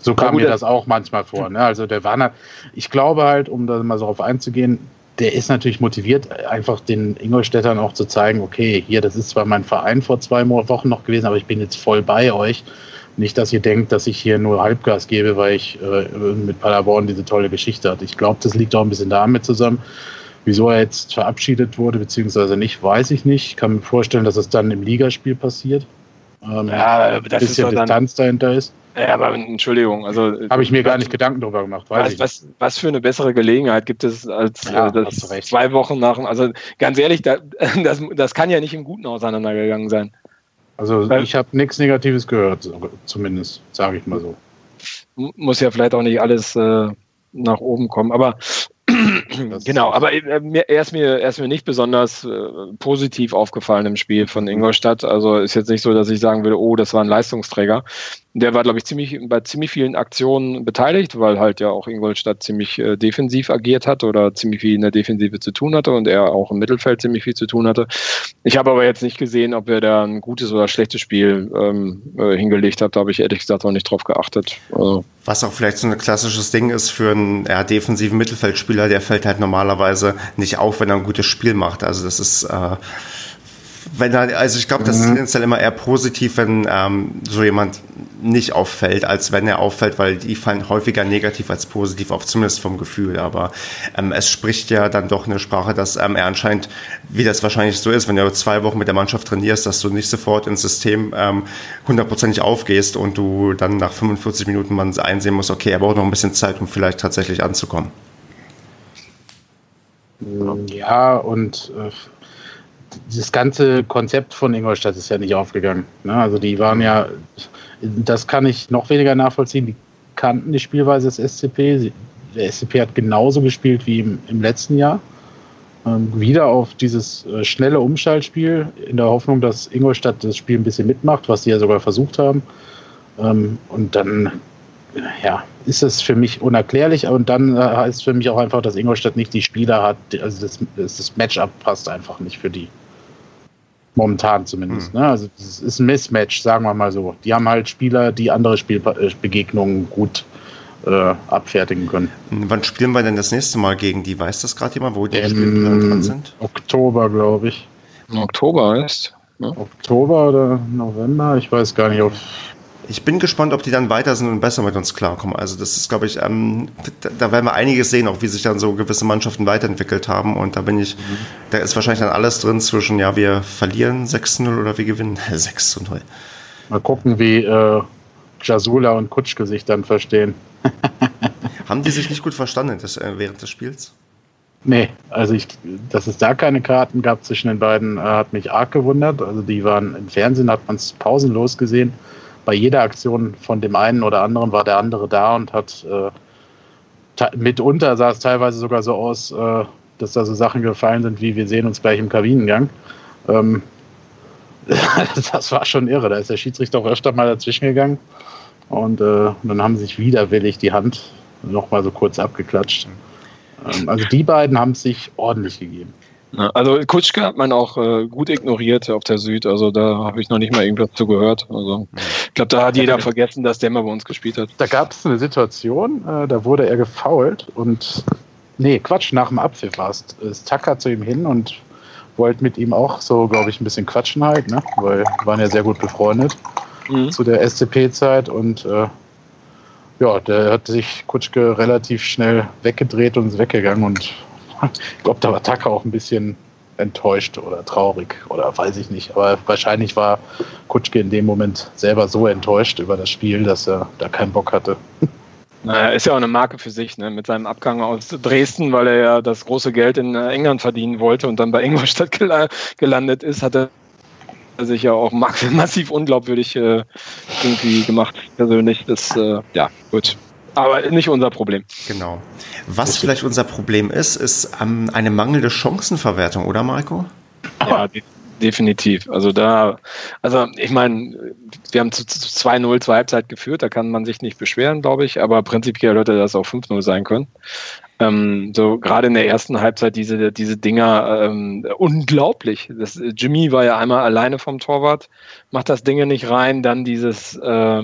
So kam mir das auch manchmal vor. Ne? Also der war, ich glaube halt, um da mal so drauf einzugehen, der ist natürlich motiviert, einfach den Ingolstädtern auch zu zeigen, okay, hier, das ist zwar mein Verein vor zwei Wochen noch gewesen, aber ich bin jetzt voll bei euch. Nicht, dass ihr denkt, dass ich hier nur Halbgas gebe, weil ich äh, mit Paderborn diese tolle Geschichte hatte. Ich glaube, das liegt auch ein bisschen damit zusammen. Wieso er jetzt verabschiedet wurde, beziehungsweise nicht, weiß ich nicht. Ich kann mir vorstellen, dass es dann im Ligaspiel passiert. Ähm, ja, ein bisschen Distanz dahinter ist. Ja, aber Entschuldigung, also habe ich mir gar nicht Gedanken darüber gemacht. Was, was, was, für eine bessere Gelegenheit gibt es als ja, äh, das zwei Wochen nach? Also ganz ehrlich, da, das, das kann ja nicht im Guten auseinandergegangen sein. Also Weil, ich habe nichts Negatives gehört, zumindest, sage ich mal so. Muss ja vielleicht auch nicht alles äh, nach oben kommen, aber genau, aber äh, er, ist mir, er ist mir nicht besonders äh, positiv aufgefallen im Spiel von Ingolstadt. Also ist jetzt nicht so, dass ich sagen würde, oh, das war ein Leistungsträger. Der war, glaube ich, ziemlich bei ziemlich vielen Aktionen beteiligt, weil halt ja auch Ingolstadt ziemlich äh, defensiv agiert hat oder ziemlich viel in der Defensive zu tun hatte und er auch im Mittelfeld ziemlich viel zu tun hatte. Ich habe aber jetzt nicht gesehen, ob er da ein gutes oder schlechtes Spiel ähm, äh, hingelegt hat. Da habe ich ehrlich gesagt auch nicht drauf geachtet. Also. Was auch vielleicht so ein klassisches Ding ist für einen ja, defensiven Mittelfeldspieler, der fällt halt normalerweise nicht auf, wenn er ein gutes Spiel macht. Also das ist äh, wenn er, also ich glaube, das mhm. ist dann immer eher positiv, wenn ähm, so jemand nicht auffällt, als wenn er auffällt, weil die fallen häufiger negativ als positiv auf, zumindest vom Gefühl. Aber ähm, es spricht ja dann doch eine Sprache, dass ähm, er anscheinend, wie das wahrscheinlich so ist, wenn du zwei Wochen mit der Mannschaft trainierst, dass du nicht sofort ins System ähm, hundertprozentig aufgehst und du dann nach 45 Minuten man einsehen musst, okay, er braucht noch ein bisschen Zeit, um vielleicht tatsächlich anzukommen. Ja, und äh, das ganze Konzept von Ingolstadt ist ja nicht aufgegangen. Ne? Also die waren ja, das kann ich noch weniger nachvollziehen, die kannten die Spielweise des SCP. Der SCP hat genauso gespielt wie im, im letzten Jahr. Ähm, wieder auf dieses äh, schnelle Umschaltspiel in der Hoffnung, dass Ingolstadt das Spiel ein bisschen mitmacht, was sie ja sogar versucht haben. Ähm, und dann ja, ist es für mich unerklärlich und dann äh, heißt für mich auch einfach, dass Ingolstadt nicht die Spieler hat, also das, das Matchup passt einfach nicht für die. Momentan zumindest. Mhm. Ne? Also es ist ein Mismatch, sagen wir mal so. Die haben halt Spieler, die andere Spielbegegnungen gut äh, abfertigen können. Wann spielen wir denn das nächste Mal gegen die? Weiß das gerade jemand, wo die Spiele dran sind? Oktober, glaube ich. Oktober ist. Ne? Oktober oder November? Ich weiß gar nicht, ob ich bin gespannt, ob die dann weiter sind und besser mit uns klarkommen. Also das ist, glaube ich, ähm, da, da, werden wir einiges sehen, auch wie sich dann so gewisse Mannschaften weiterentwickelt haben. Und da bin ich, mhm. da ist wahrscheinlich dann alles drin zwischen, ja, wir verlieren 6 0 oder wir gewinnen 6 zu 0. Mal gucken, wie äh, Jasula und Kutschke sich dann verstehen. haben die sich nicht gut verstanden das, äh, während des Spiels? Nee, also ich, dass es da keine Karten gab zwischen den beiden, äh, hat mich arg gewundert. Also die waren im Fernsehen, hat man es pausenlos gesehen bei jeder Aktion von dem einen oder anderen war der andere da und hat äh, mitunter sah es teilweise sogar so aus, äh, dass da so Sachen gefallen sind, wie wir sehen uns gleich im Kabinengang. Ähm, das war schon irre. Da ist der Schiedsrichter auch öfter mal dazwischen gegangen. Und äh, dann haben sich widerwillig die Hand nochmal so kurz abgeklatscht. Ähm, also die beiden haben es sich ordentlich gegeben. Also Kutschke hat man auch äh, gut ignoriert auf der Süd, also da habe ich noch nicht mal irgendwas zu gehört. Also ich glaube, da hat jeder vergessen, dass der mal bei uns gespielt hat. Da gab es eine Situation, äh, da wurde er gefault und nee, Quatsch, nach dem Apfel war es. Tucker zu ihm hin und wollte mit ihm auch so, glaube ich, ein bisschen quatschen halt, ne? Weil wir waren ja sehr gut befreundet mhm. zu der SCP-Zeit und äh, ja, der hat sich Kutschke relativ schnell weggedreht und ist weggegangen und ich glaube, da war Tucker auch ein bisschen enttäuscht oder traurig oder weiß ich nicht. Aber wahrscheinlich war Kutschke in dem Moment selber so enttäuscht über das Spiel, dass er da keinen Bock hatte. Naja, ist ja auch eine Marke für sich, ne? mit seinem Abgang aus Dresden, weil er ja das große Geld in äh, England verdienen wollte und dann bei Ingolstadt gelandet ist, hat er sich ja auch massiv unglaubwürdig äh, irgendwie gemacht, persönlich. Das, äh, ja, gut. Aber nicht unser Problem. Genau. Was vielleicht unser Problem ist, ist ähm, eine mangelnde Chancenverwertung, oder Marco? Ja, de definitiv. Also da, also ich meine, wir haben zu, zu 2-0 zur Halbzeit geführt, da kann man sich nicht beschweren, glaube ich, aber prinzipiell hätte das auch 5-0 sein können. Ähm, so gerade in der ersten Halbzeit diese, diese Dinger ähm, unglaublich. Das, Jimmy war ja einmal alleine vom Torwart, macht das Ding nicht rein, dann dieses äh,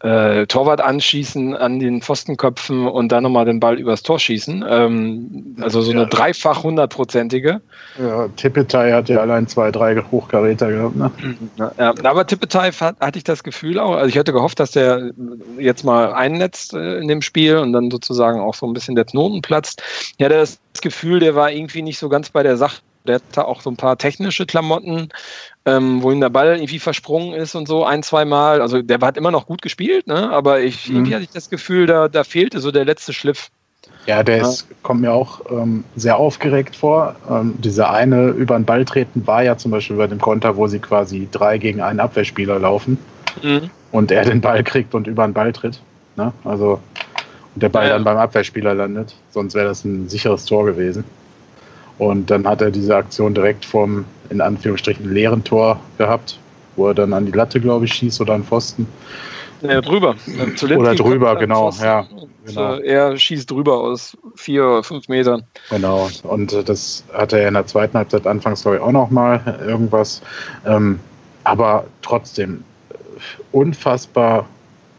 äh, Torwart anschießen an den Pfostenköpfen und dann nochmal den Ball übers Tor schießen. Ähm, also so eine dreifach hundertprozentige. Ja, Tippetai hat ja allein zwei, drei Hochkaräter gehabt. Ne? Ja, aber Tippetai hatte ich das Gefühl auch, also ich hatte gehofft, dass der jetzt mal einnetzt äh, in dem Spiel und dann sozusagen auch so ein bisschen der Knoten platzt. Ich hatte das Gefühl, der war irgendwie nicht so ganz bei der Sache der hatte auch so ein paar technische Klamotten, ähm, wo ihm der Ball irgendwie versprungen ist und so ein, zwei Mal. Also der hat immer noch gut gespielt, ne? aber ich, mhm. irgendwie hatte ich das Gefühl, da, da fehlte so der letzte Schliff. Ja, der ist, kommt mir auch ähm, sehr aufgeregt vor. Ähm, diese eine über den Ball treten war ja zum Beispiel bei dem Konter, wo sie quasi drei gegen einen Abwehrspieler laufen mhm. und er den Ball kriegt und über den Ball tritt. Ne? Also und der Ball ja. dann beim Abwehrspieler landet. Sonst wäre das ein sicheres Tor gewesen. Und dann hat er diese Aktion direkt vom, in Anführungsstrichen, leeren Tor gehabt, wo er dann an die Latte, glaube ich, schießt oder an Pfosten. Ja, drüber. oder drüber, genau, ja. Genau. Äh, er schießt drüber aus vier oder fünf Metern. Genau, und äh, das hatte er in der zweiten Halbzeit anfangs, glaube ich, auch nochmal irgendwas. Ähm, aber trotzdem, äh, unfassbar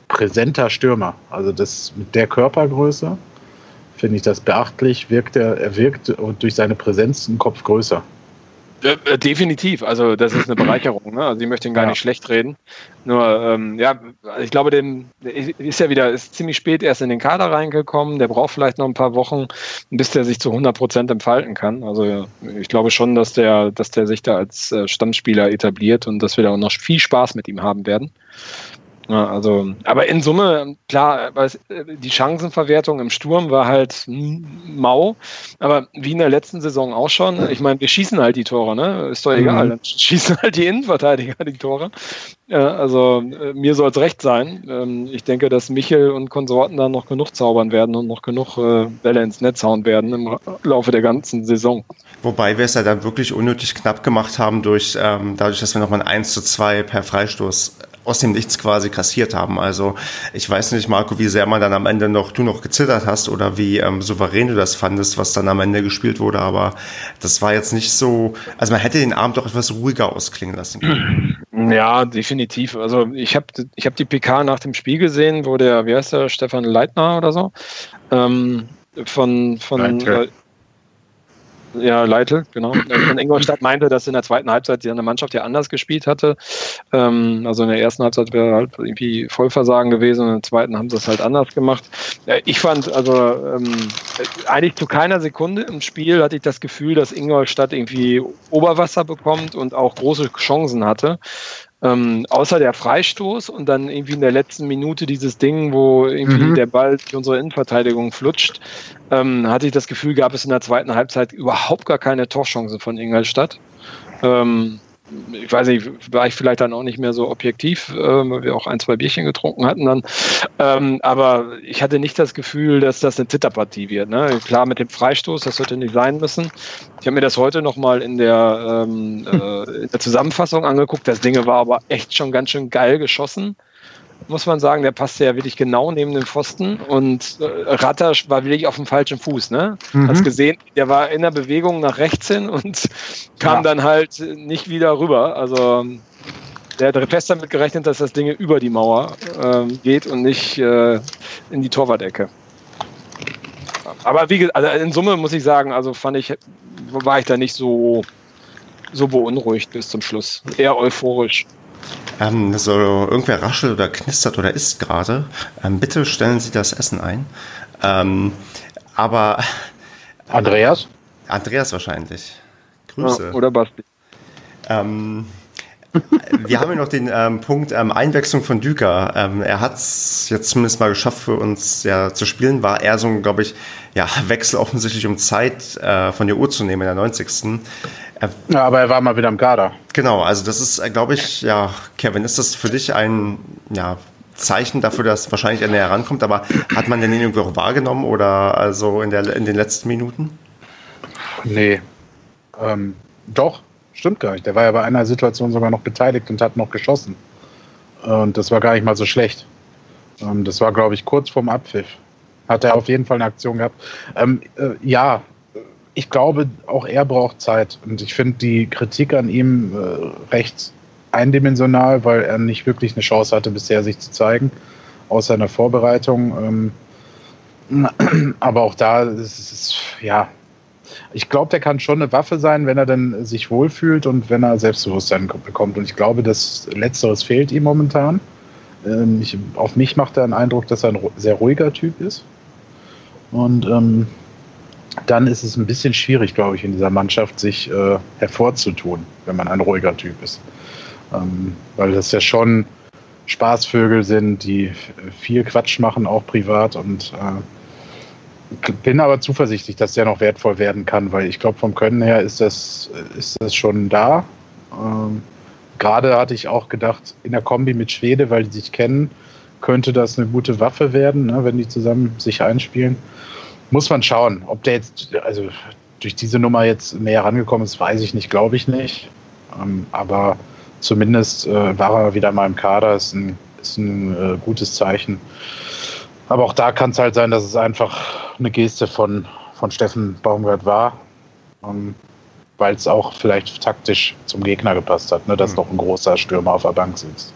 präsenter Stürmer. Also das mit der Körpergröße finde ich das beachtlich. Wirkt er, er wirkt durch seine Präsenz einen Kopf größer. Äh, definitiv, also das ist eine Bereicherung. Ne? Also ich möchte ihn gar ja. nicht schlecht reden. Nur, ähm, ja, ich glaube, dem ist ja wieder ist ziemlich spät erst in den Kader reingekommen. Der braucht vielleicht noch ein paar Wochen, bis der sich zu 100 Prozent entfalten kann. Also ich glaube schon, dass der, dass der sich da als äh, Stammspieler etabliert und dass wir da auch noch viel Spaß mit ihm haben werden. Ja, also, aber in Summe, klar, die Chancenverwertung im Sturm war halt mau, aber wie in der letzten Saison auch schon. Ich meine, wir schießen halt die Tore, ne? Ist doch egal, mhm. dann schießen halt die Innenverteidiger die Tore. Ja, also äh, mir soll es recht sein. Ähm, ich denke, dass Michel und Konsorten dann noch genug zaubern werden und noch genug äh, Bälle ins Netz hauen werden im Laufe der ganzen Saison. Wobei wir es ja dann wirklich unnötig knapp gemacht haben durch ähm, dadurch, dass wir nochmal ein 1 zu 2 per Freistoß aus dem Nichts quasi kassiert haben. Also ich weiß nicht, Marco, wie sehr man dann am Ende noch, du noch gezittert hast oder wie ähm, souverän du das fandest, was dann am Ende gespielt wurde, aber das war jetzt nicht so, also man hätte den Abend doch etwas ruhiger ausklingen lassen können. Ja, definitiv. Also ich habe ich hab die PK nach dem Spiel gesehen, wo der, wie heißt der, Stefan Leitner oder so, ähm, von, von ja, Leitl, genau. Von Ingolstadt meinte, dass in der zweiten Halbzeit die Mannschaft ja anders gespielt hatte. Ähm, also in der ersten Halbzeit wäre halt irgendwie Vollversagen gewesen und in der zweiten haben sie es halt anders gemacht. Ich fand, also ähm, eigentlich zu keiner Sekunde im Spiel hatte ich das Gefühl, dass Ingolstadt irgendwie Oberwasser bekommt und auch große Chancen hatte. Ähm, außer der Freistoß und dann irgendwie in der letzten Minute dieses Ding, wo irgendwie mhm. der Ball durch unsere Innenverteidigung flutscht, ähm, hatte ich das Gefühl, gab es in der zweiten Halbzeit überhaupt gar keine Torchance von Ingolstadt. Ähm, ich weiß nicht, war ich vielleicht dann auch nicht mehr so objektiv, äh, weil wir auch ein, zwei Bierchen getrunken hatten dann. Ähm, aber ich hatte nicht das Gefühl, dass das eine Zitterpartie wird. Ne? Klar, mit dem Freistoß, das hätte nicht sein müssen. Ich habe mir das heute nochmal in, der, ähm, äh, in der Zusammenfassung angeguckt. Das Ding war aber echt schon ganz schön geil geschossen muss man sagen, der passte ja wirklich genau neben den Pfosten und äh, Ratter war wirklich auf dem falschen Fuß, ne? Mhm. Hast gesehen, der war in der Bewegung nach rechts hin und kam ja. dann halt nicht wieder rüber. Also der hat fest damit gerechnet, dass das Ding über die Mauer äh, geht und nicht äh, in die Torwart-Ecke. Aber wie also in Summe muss ich sagen, also fand ich, war ich da nicht so, so beunruhigt bis zum Schluss. Eher euphorisch. Ähm, so irgendwer raschelt oder knistert oder isst gerade. Ähm, bitte stellen Sie das Essen ein. Ähm, aber. Andreas? Andreas wahrscheinlich. Grüße. Ja, oder Basti. Ähm, wir haben ja noch den ähm, Punkt ähm, Einwechslung von Düker. Ähm, er hat es jetzt zumindest mal geschafft, für uns ja, zu spielen. War eher so, glaube ich, ja, Wechsel offensichtlich, um Zeit äh, von der Uhr zu nehmen in der 90. Er, ja, aber er war mal wieder im Kader. Genau, also das ist, äh, glaube ich, ja, Kevin, ist das für dich ein ja, Zeichen dafür, dass wahrscheinlich er näher rankommt, aber hat man den irgendwie auch wahrgenommen oder also in, der, in den letzten Minuten? Nee. Ähm, doch, Stimmt gar nicht. Der war ja bei einer Situation sogar noch beteiligt und hat noch geschossen. Und das war gar nicht mal so schlecht. Ähm, das war, glaube ich, kurz vorm Abpfiff. Hat er auf jeden Fall eine Aktion gehabt. Ähm, äh, ja, ich glaube, auch er braucht Zeit. Und ich finde die Kritik an ihm äh, recht eindimensional, weil er nicht wirklich eine Chance hatte, bisher sich zu zeigen. aus seiner Vorbereitung. Ähm, aber auch da ist es, ja, ich glaube, der kann schon eine Waffe sein, wenn er dann sich wohlfühlt und wenn er Selbstbewusstsein bekommt. Und ich glaube, das Letzteres fehlt ihm momentan. Ähm, ich, auf mich macht er einen Eindruck, dass er ein sehr ruhiger Typ ist. Und ähm, dann ist es ein bisschen schwierig, glaube ich, in dieser Mannschaft sich äh, hervorzutun, wenn man ein ruhiger Typ ist. Ähm, weil das ja schon Spaßvögel sind, die viel Quatsch machen, auch privat. Und äh, bin aber zuversichtlich, dass der noch wertvoll werden kann, weil ich glaube, vom Können her ist das, ist das schon da. Ähm, Gerade hatte ich auch gedacht, in der Kombi mit Schwede, weil die sich kennen, könnte das eine gute Waffe werden, ne, wenn die zusammen sich einspielen. Muss man schauen, ob der jetzt, also durch diese Nummer jetzt näher rangekommen ist, weiß ich nicht, glaube ich nicht. Ähm, aber zumindest äh, war er wieder mal im Kader, ist ein, ist ein äh, gutes Zeichen. Aber auch da kann es halt sein, dass es einfach eine Geste von, von Steffen Baumgart war, ähm, weil es auch vielleicht taktisch zum Gegner gepasst hat, ne, dass mhm. noch ein großer Stürmer auf der Bank sitzt.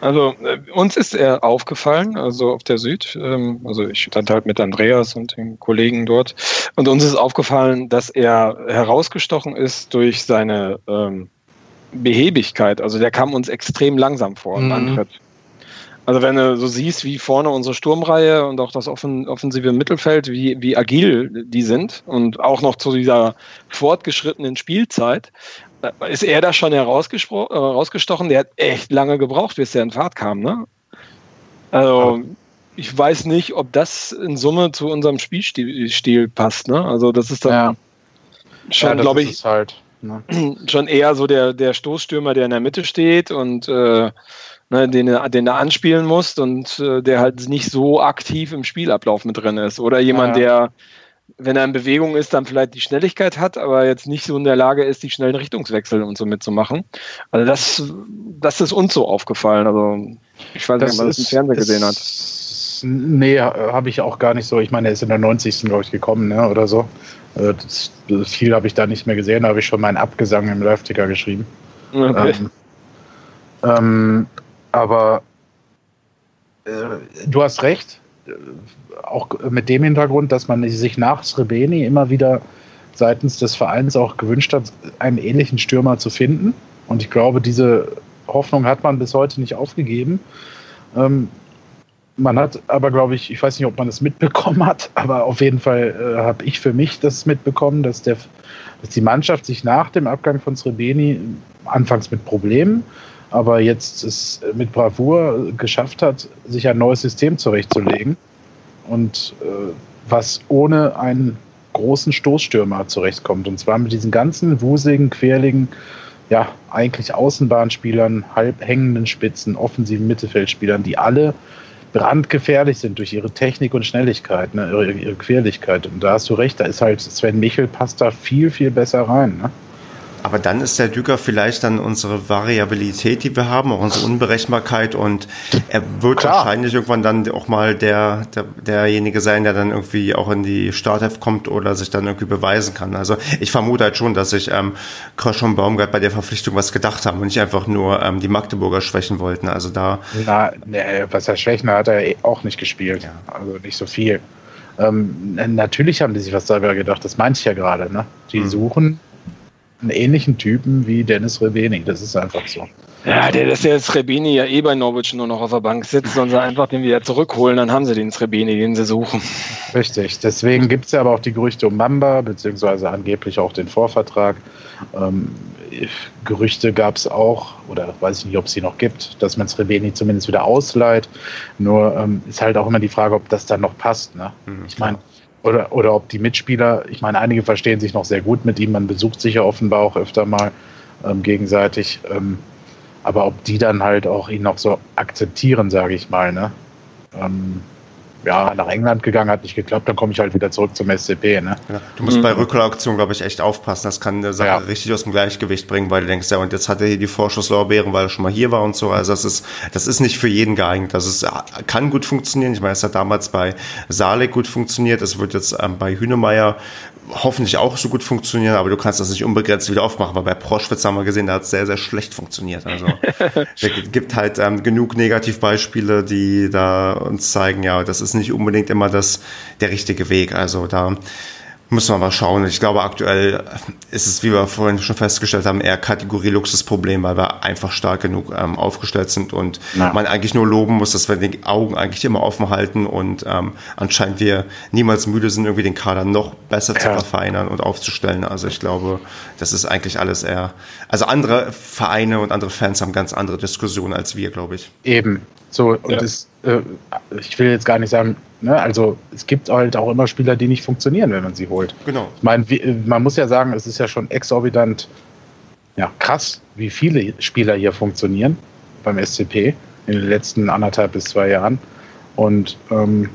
Also äh, uns ist er aufgefallen, also auf der Süd. Ähm, also ich stand halt mit Andreas und den Kollegen dort. Und uns ist aufgefallen, dass er herausgestochen ist durch seine ähm, Behebigkeit. Also der kam uns extrem langsam vor im mhm. Antritt. Also wenn du so siehst, wie vorne unsere Sturmreihe und auch das offen, offensive Mittelfeld, wie, wie agil die sind und auch noch zu dieser fortgeschrittenen Spielzeit, ist er da schon herausgestochen. Der hat echt lange gebraucht, bis er in Fahrt kam. Ne? Also ich weiß nicht, ob das in Summe zu unserem Spielstil passt. Ne? Also das ist dann ja. schon, ja, glaube ich, halt, ne? schon eher so der, der Stoßstürmer, der in der Mitte steht und äh, ne, den, den du anspielen musst und äh, der halt nicht so aktiv im Spielablauf mit drin ist. Oder jemand, ja. der, wenn er in Bewegung ist, dann vielleicht die Schnelligkeit hat, aber jetzt nicht so in der Lage ist, die schnellen Richtungswechsel und so mitzumachen. Also das, das ist uns so aufgefallen. Also ich weiß nicht, ob man das im Fernsehen gesehen hat. Nee, habe ich auch gar nicht so. Ich meine, er ist in der 90. glaube ich gekommen, ne, oder so. Äh, das, viel habe ich da nicht mehr gesehen, da habe ich schon meinen Abgesang im Live-Ticker geschrieben. Okay. Ähm, ähm, aber äh, du hast recht, auch mit dem Hintergrund, dass man sich nach Srebeni immer wieder seitens des Vereins auch gewünscht hat, einen ähnlichen Stürmer zu finden. Und ich glaube, diese Hoffnung hat man bis heute nicht aufgegeben. Ähm, man hat aber, glaube ich, ich weiß nicht, ob man es mitbekommen hat, aber auf jeden Fall äh, habe ich für mich das mitbekommen, dass, der, dass die Mannschaft sich nach dem Abgang von Srebeni anfangs mit Problemen aber jetzt es mit Bravour geschafft hat, sich ein neues System zurechtzulegen und äh, was ohne einen großen Stoßstürmer zurechtkommt. Und zwar mit diesen ganzen wusigen, querligen, ja, eigentlich Außenbahnspielern, halb hängenden Spitzen, offensiven Mittelfeldspielern, die alle brandgefährlich sind durch ihre Technik und Schnelligkeit, ne, ihre, ihre Querligkeit. Und da hast du recht, da ist halt Sven Michel passt da viel, viel besser rein. Ne? Aber dann ist der Düker vielleicht dann unsere Variabilität, die wir haben, auch unsere Unberechenbarkeit und er wird Klar. wahrscheinlich irgendwann dann auch mal der, der, derjenige sein, der dann irgendwie auch in die Startelf kommt oder sich dann irgendwie beweisen kann. Also ich vermute halt schon, dass sich ähm, Krosch und Baumgart bei der Verpflichtung was gedacht haben und nicht einfach nur ähm, die Magdeburger schwächen wollten. Also da. Na, ne, was er schwächen hat er eh auch nicht gespielt. Ja. Also nicht so viel. Ähm, natürlich haben die sich was selber gedacht, das meinte ich ja gerade. Ne? Die hm. suchen einen ähnlichen Typen wie Dennis Rebeni. Das ist einfach so. Ja, der, dass der Srebeni ja eh bei Norwich nur noch auf der Bank sitzt, sondern sie einfach den wieder zurückholen, dann haben sie den Srebeni, den sie suchen. Richtig, deswegen gibt es ja aber auch die Gerüchte um Mamba, beziehungsweise angeblich auch den Vorvertrag. Ähm, Gerüchte gab es auch, oder weiß ich nicht, ob es sie noch gibt, dass man Srebeni zumindest wieder ausleiht. Nur ähm, ist halt auch immer die Frage, ob das dann noch passt. Ne? Mhm, ich meine, oder, oder ob die Mitspieler, ich meine, einige verstehen sich noch sehr gut mit ihm, man besucht sich ja offenbar auch öfter mal ähm, gegenseitig. Ähm, aber ob die dann halt auch ihn noch so akzeptieren, sage ich mal, ne? Ähm, ja, nach England gegangen, hat nicht geklappt, dann komme ich halt wieder zurück zum SCP. Ne? Ja, du musst mhm. bei Rückholaktionen, glaube ich, echt aufpassen. Das kann eine Sache ja. richtig aus dem Gleichgewicht bringen, weil du denkst, ja, und jetzt hat er hier die Vorschusslorbeeren, weil er schon mal hier war und so. Also das ist, das ist nicht für jeden geeignet. Das ist, kann gut funktionieren. Ich meine, es hat damals bei Salek gut funktioniert. Es wird jetzt ähm, bei Hünemeyer hoffentlich auch so gut funktionieren, aber du kannst das nicht unbegrenzt wieder aufmachen, weil bei Proschwitz haben wir gesehen, da hat es sehr, sehr schlecht funktioniert. Also es gibt halt ähm, genug Negativbeispiele, die da uns zeigen, ja, das ist nicht unbedingt immer das der richtige Weg. Also da Müssen wir mal schauen. Ich glaube, aktuell ist es, wie wir vorhin schon festgestellt haben, eher Kategorie Luxusproblem, weil wir einfach stark genug ähm, aufgestellt sind und ja. man eigentlich nur loben muss, dass wir die Augen eigentlich immer offen halten und ähm, anscheinend wir niemals müde sind, irgendwie den Kader noch besser ja. zu verfeinern und aufzustellen. Also ich glaube, das ist eigentlich alles eher. Also andere Vereine und andere Fans haben ganz andere Diskussionen als wir, glaube ich. Eben. So, und ja. das, äh, ich will jetzt gar nicht sagen, ne, also es gibt halt auch immer Spieler, die nicht funktionieren, wenn man sie holt. Genau. Ich meine, man muss ja sagen, es ist ja schon exorbitant ja, krass, wie viele Spieler hier funktionieren beim SCP in den letzten anderthalb bis zwei Jahren. Und ähm,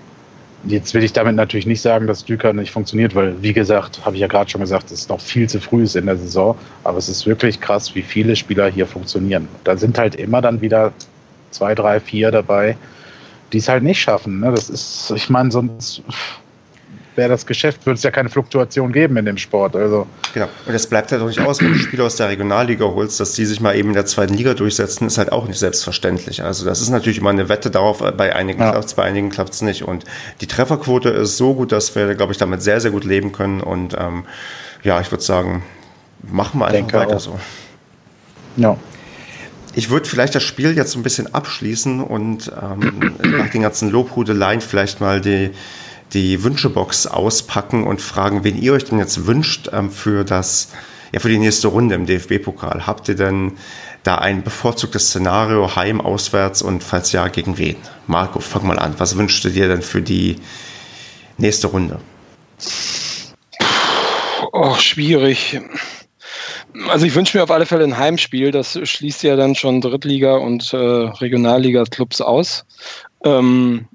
jetzt will ich damit natürlich nicht sagen, dass Düker nicht funktioniert, weil, wie gesagt, habe ich ja gerade schon gesagt, es ist noch viel zu früh ist in der Saison. Aber es ist wirklich krass, wie viele Spieler hier funktionieren. Da sind halt immer dann wieder zwei, drei, vier dabei, die es halt nicht schaffen. Ne? Das ist, ich meine, sonst wäre das Geschäft, würde es ja keine Fluktuation geben in dem Sport. Also. Genau. Und es bleibt halt auch nicht aus, wenn du Spieler aus der Regionalliga holst, dass die sich mal eben in der zweiten Liga durchsetzen, ist halt auch nicht selbstverständlich. Also das ist natürlich immer eine Wette darauf, bei einigen ja. klappt es, bei einigen klappt es nicht. Und die Trefferquote ist so gut, dass wir, glaube ich, damit sehr, sehr gut leben können. Und ähm, ja, ich würde sagen, machen wir einfach Denke weiter auch. so. Ja. Ich würde vielleicht das Spiel jetzt ein bisschen abschließen und ähm, nach den ganzen Lobhudeleien vielleicht mal die, die Wünschebox auspacken und fragen, wen ihr euch denn jetzt wünscht ähm, für das, ja, für die nächste Runde im DFB-Pokal. Habt ihr denn da ein bevorzugtes Szenario, heim, auswärts und falls ja, gegen wen? Marco, fang mal an. Was wünschst du dir denn für die nächste Runde? Oh, schwierig. Also ich wünsche mir auf alle Fälle ein Heimspiel. Das schließt ja dann schon Drittliga- und äh, Regionalliga-Clubs aus. Ähm,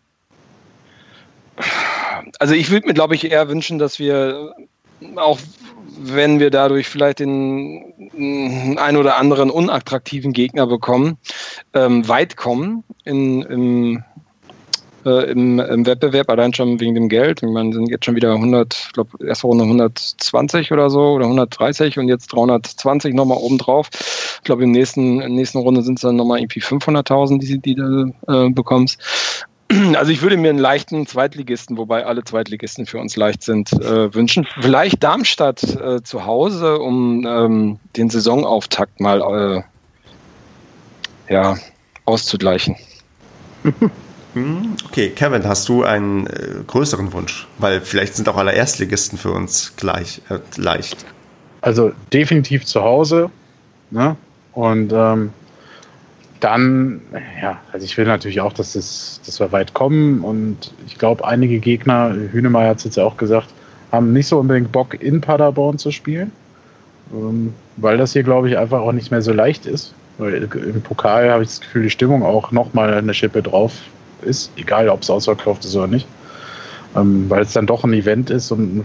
also ich würde mir, glaube ich, eher wünschen, dass wir auch wenn wir dadurch vielleicht den ein oder anderen unattraktiven Gegner bekommen, ähm, weit kommen in, im äh, im, im, Wettbewerb, allein schon wegen dem Geld. Ich meine, sind jetzt schon wieder 100, ich glaube, erste Runde 120 oder so oder 130 und jetzt 320 nochmal obendrauf. Ich glaube, im nächsten, in der nächsten Runde sind es dann nochmal irgendwie 500.000, die, die du äh, bekommst. Also ich würde mir einen leichten Zweitligisten, wobei alle Zweitligisten für uns leicht sind, äh, wünschen. Vielleicht Darmstadt äh, zu Hause, um ähm, den Saisonauftakt mal äh, ja, auszugleichen. Hm, okay, Kevin, hast du einen äh, größeren Wunsch? Weil vielleicht sind auch alle Erstligisten für uns gleich äh, leicht. Also definitiv zu Hause. Ne? Und ähm, dann, ja, also ich will natürlich auch, dass, das, dass wir weit kommen. Und ich glaube, einige Gegner, Hünemeyer hat es jetzt ja auch gesagt, haben nicht so unbedingt Bock, in Paderborn zu spielen. Ähm, weil das hier, glaube ich, einfach auch nicht mehr so leicht ist. Weil im Pokal habe ich das Gefühl, die Stimmung auch nochmal eine Schippe drauf ist, egal ob es ausverkauft ist oder nicht. Ähm, weil es dann doch ein Event ist und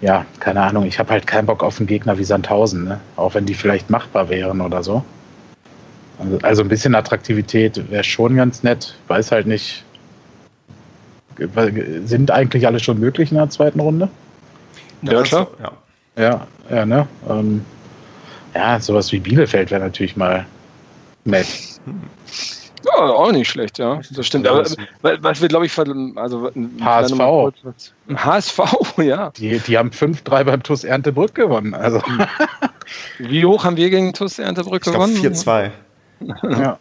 ja, keine Ahnung, ich habe halt keinen Bock auf einen Gegner wie Sandhausen, ne? auch wenn die vielleicht machbar wären oder so. Also, also ein bisschen Attraktivität wäre schon ganz nett, weiß halt nicht, sind eigentlich alle schon möglich in der zweiten Runde? Ja, klar. Ja, ja, ja ne? Ähm, ja, sowas wie Bielefeld wäre natürlich mal nett. Hm. Ja, auch nicht schlecht, ja. Das stimmt. Aber was wir, glaube ich, also HSV. HSV, ja. Die, die haben 5-3 beim TUS Erntebrück gewonnen. Also. Wie hoch haben wir gegen TUS Erntebrück gewonnen? 4-2. ja.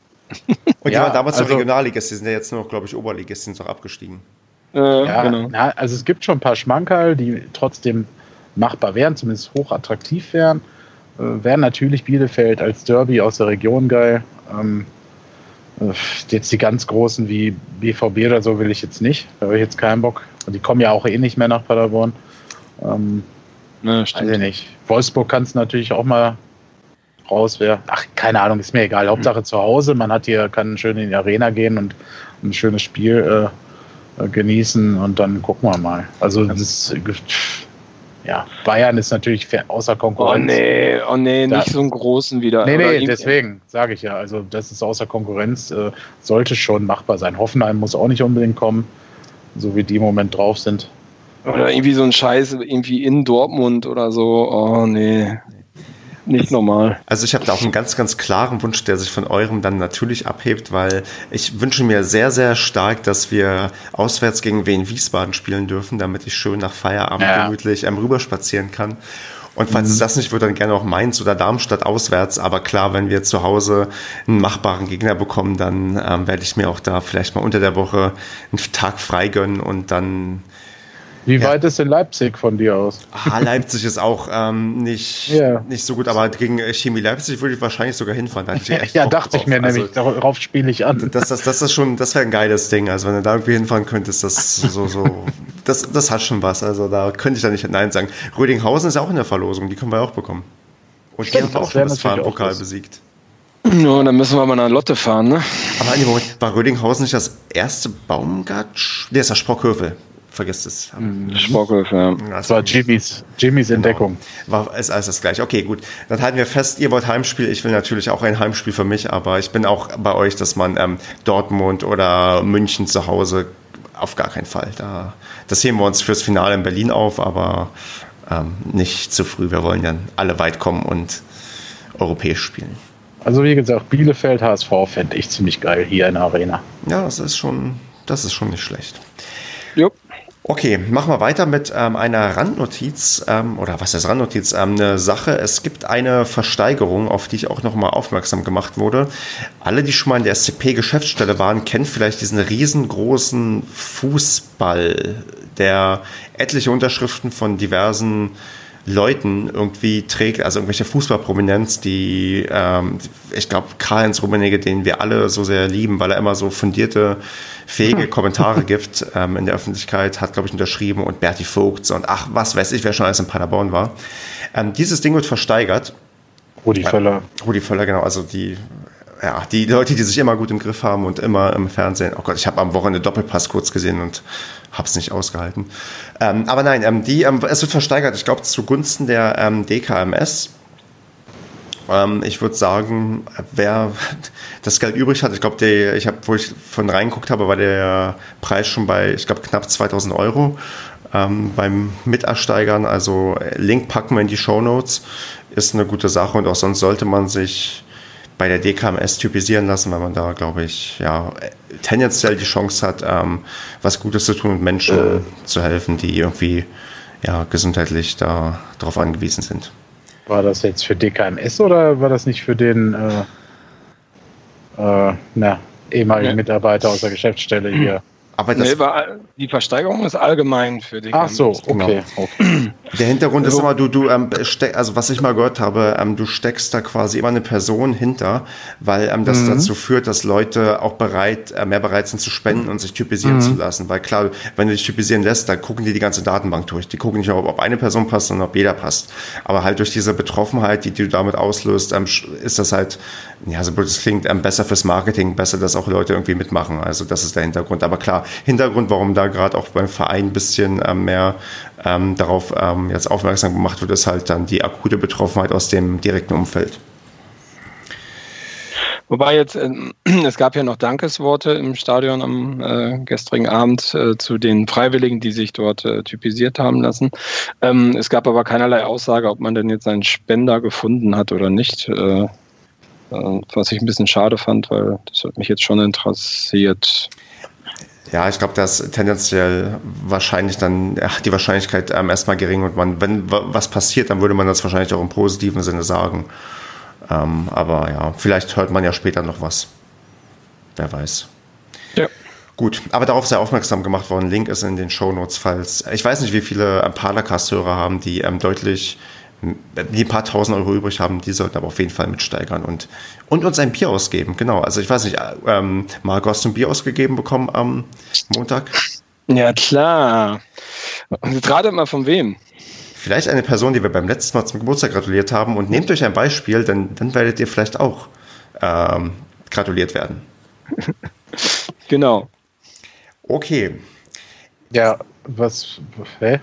Und die ja, waren damals also, noch Regionalligist, die sind ja jetzt nur, glaube ich, Oberligist, sind noch abgestiegen. Äh, ja, genau. na, also es gibt schon ein paar Schmankerl, die trotzdem machbar wären, zumindest hochattraktiv wären. Äh, wären natürlich Bielefeld als Derby aus der Region geil. Ähm, äh, jetzt die ganz großen wie BVB oder so will ich jetzt nicht. Da habe ich jetzt keinen Bock. Und die kommen ja auch eh nicht mehr nach Paderborn. Ähm, ja, stimmt. Weiß ich nicht. Wolfsburg kann es natürlich auch mal raus. Ach, keine Ahnung, ist mir egal. Hauptsache mhm. zu Hause. Man hat hier, kann schön in die Arena gehen und ein schönes Spiel äh, genießen und dann gucken wir mal. Also das ist, ja, Bayern ist natürlich außer Konkurrenz. Oh nee, oh nee, da, nicht so einen großen wieder. Nee, nee, deswegen sage ich ja. Also das ist außer Konkurrenz, äh, sollte schon machbar sein. Hoffenheim muss auch nicht unbedingt kommen, so wie die im Moment drauf sind. Oder irgendwie so ein Scheiß, irgendwie in Dortmund oder so. Oh, nee. Nicht normal. Also ich habe da auch einen ganz, ganz klaren Wunsch, der sich von eurem dann natürlich abhebt, weil ich wünsche mir sehr, sehr stark, dass wir auswärts gegen Wien Wiesbaden spielen dürfen, damit ich schön nach Feierabend ja. gemütlich ähm, rüberspazieren kann. Und falls mhm. es das nicht wird, dann gerne auch Mainz oder Darmstadt auswärts. Aber klar, wenn wir zu Hause einen machbaren Gegner bekommen, dann ähm, werde ich mir auch da vielleicht mal unter der Woche einen Tag frei gönnen und dann wie ja. weit ist denn Leipzig von dir aus? Ah, Leipzig ist auch ähm, nicht, ja. nicht so gut, aber gegen Chemie Leipzig würde ich wahrscheinlich sogar hinfahren. ja, dachte drauf. ich mir also, nämlich, darauf spiele ich an. Das, das, das ist schon, das wäre ein geiles Ding. Also wenn du da irgendwie hinfahren könntest, das so, so, das, das hat schon was. Also da könnte ich da nicht Nein sagen. Rödinghausen ist auch in der Verlosung, die können wir auch bekommen. Und Stimmt, die haben auch schon das Fahrenpokal besiegt. Ja, dann müssen wir mal nach Lotte fahren, ne? Aber in Moment, war Rödinghausen nicht das erste Baumgart? Der ist das Sprockhövel vergisst es. Mhm. Sporkhöf, ja. Das war Jimmys, Jimmys genau. Entdeckung. War, ist alles das gleiche. Okay, gut. Dann halten wir fest, ihr wollt Heimspiel. Ich will natürlich auch ein Heimspiel für mich, aber ich bin auch bei euch, dass man ähm, Dortmund oder München zu Hause auf gar keinen Fall. Da, das heben wir uns fürs Finale in Berlin auf, aber ähm, nicht zu früh. Wir wollen ja alle weit kommen und europäisch spielen. Also wie gesagt, Bielefeld HSV fände ich ziemlich geil hier in der Arena. Ja, das ist schon, das ist schon nicht schlecht. Jupp. Okay, machen wir weiter mit ähm, einer Randnotiz ähm, oder was ist Randnotiz? Ähm, eine Sache. Es gibt eine Versteigerung, auf die ich auch nochmal aufmerksam gemacht wurde. Alle, die schon mal in der SCP-Geschäftsstelle waren, kennen vielleicht diesen riesengroßen Fußball, der etliche Unterschriften von diversen Leuten irgendwie trägt, also irgendwelche Fußballprominenz, die, ähm, ich glaube, Karl-Heinz Rummenigge, den wir alle so sehr lieben, weil er immer so fundierte, fähige Kommentare gibt ähm, in der Öffentlichkeit, hat, glaube ich, unterschrieben und Berti Vogt und ach, was weiß ich, wer schon alles in Paderborn war. Ähm, dieses Ding wird versteigert. Rudi Völler. Rudi Völler, genau, also die ja, die Leute, die sich immer gut im Griff haben und immer im Fernsehen. Oh Gott, ich habe am Wochenende Doppelpass kurz gesehen und habe es nicht ausgehalten. Ähm, aber nein, ähm, die, ähm, es wird versteigert, ich glaube, zugunsten der ähm, DKMS. Ähm, ich würde sagen, wer das Geld übrig hat, ich glaube, ich habe, wo ich von reingeguckt habe, war der Preis schon bei, ich glaube, knapp 2000 Euro ähm, beim Mitersteigern. Also Link packen wir in die Show Notes. Ist eine gute Sache und auch sonst sollte man sich bei der DKMS typisieren lassen, weil man da, glaube ich, ja, tendenziell die Chance hat, ähm, was Gutes zu tun und Menschen äh. zu helfen, die irgendwie ja, gesundheitlich da darauf angewiesen sind. War das jetzt für DKMS oder war das nicht für den äh, äh, na, ehemaligen ja. Mitarbeiter aus der Geschäftsstelle hier? Aber das nee, war, die Versteigerung ist allgemein für die. Ach so, okay. Genau. okay. Der Hintergrund also, ist immer, du, du, ähm, steck, also was ich mal gehört habe, ähm, du steckst da quasi immer eine Person hinter, weil ähm, das mhm. dazu führt, dass Leute auch bereit, äh, mehr bereit sind zu spenden und sich typisieren mhm. zu lassen. Weil klar, wenn du dich typisieren lässt, dann gucken die die ganze Datenbank durch. Die gucken nicht, ob, ob eine Person passt, sondern ob jeder passt. Aber halt durch diese Betroffenheit, die, die du damit auslöst, ähm, ist das halt, ja, so blöd es klingt, ähm, besser fürs Marketing, besser, dass auch Leute irgendwie mitmachen. Also das ist der Hintergrund. Aber klar, Hintergrund, warum da gerade auch beim Verein ein bisschen ähm, mehr ähm, darauf ähm, jetzt aufmerksam gemacht wird, ist halt dann die akute Betroffenheit aus dem direkten Umfeld. Wobei jetzt, äh, es gab ja noch Dankesworte im Stadion am äh, gestrigen Abend äh, zu den Freiwilligen, die sich dort äh, typisiert haben lassen. Ähm, es gab aber keinerlei Aussage, ob man denn jetzt einen Spender gefunden hat oder nicht. Äh, äh, was ich ein bisschen schade fand, weil das hat mich jetzt schon interessiert. Ja, ich glaube, dass tendenziell wahrscheinlich dann ach, die Wahrscheinlichkeit ähm, erstmal gering und man, wenn was passiert, dann würde man das wahrscheinlich auch im positiven Sinne sagen. Ähm, aber ja, vielleicht hört man ja später noch was. Wer weiß. Ja. Gut, aber darauf sei aufmerksam gemacht worden. Link ist in den Show Notes, falls ich weiß nicht, wie viele ähm, Paracast-Hörer haben, die ähm, deutlich die ein paar tausend Euro übrig haben, die sollten aber auf jeden Fall mitsteigern und, und uns ein Bier ausgeben. Genau. Also ich weiß nicht, ähm, Marco, hast du ein Bier ausgegeben bekommen am Montag? Ja, klar. Und gerade mal von wem? Vielleicht eine Person, die wir beim letzten Mal zum Geburtstag gratuliert haben und nehmt euch ein Beispiel, denn dann werdet ihr vielleicht auch ähm, gratuliert werden. genau. Okay. Ja, was, hä?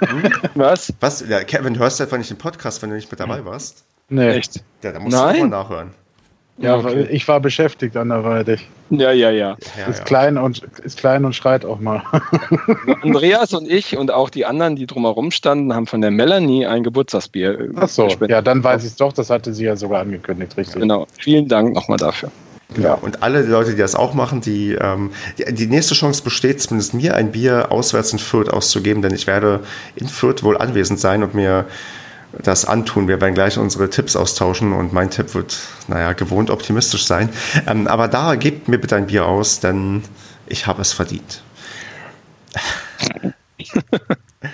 Hm? Was? Was? Ja, Kevin, hörst du einfach nicht den Podcast, wenn du nicht mit dabei warst? Nee. Echt? Ja, da musst Nein? du mal nachhören. Ja, okay. ich war beschäftigt anderweitig. Ja, ja, ja. ist, ja. Klein und, ist klein und schreit auch mal. Andreas und ich und auch die anderen, die drumherum standen, haben von der Melanie ein Geburtstagsbier äh, Ach so, gespendet. ja, dann weiß ich es doch. Das hatte sie ja sogar angekündigt, richtig. Genau. Vielen Dank nochmal dafür. Ja, und alle Leute, die das auch machen, die, ähm, die, die, nächste Chance besteht, zumindest mir ein Bier auswärts in Fürth auszugeben, denn ich werde in Fürth wohl anwesend sein und mir das antun. Wir werden gleich unsere Tipps austauschen und mein Tipp wird, naja, gewohnt optimistisch sein. Ähm, aber da gebt mir bitte ein Bier aus, denn ich habe es verdient.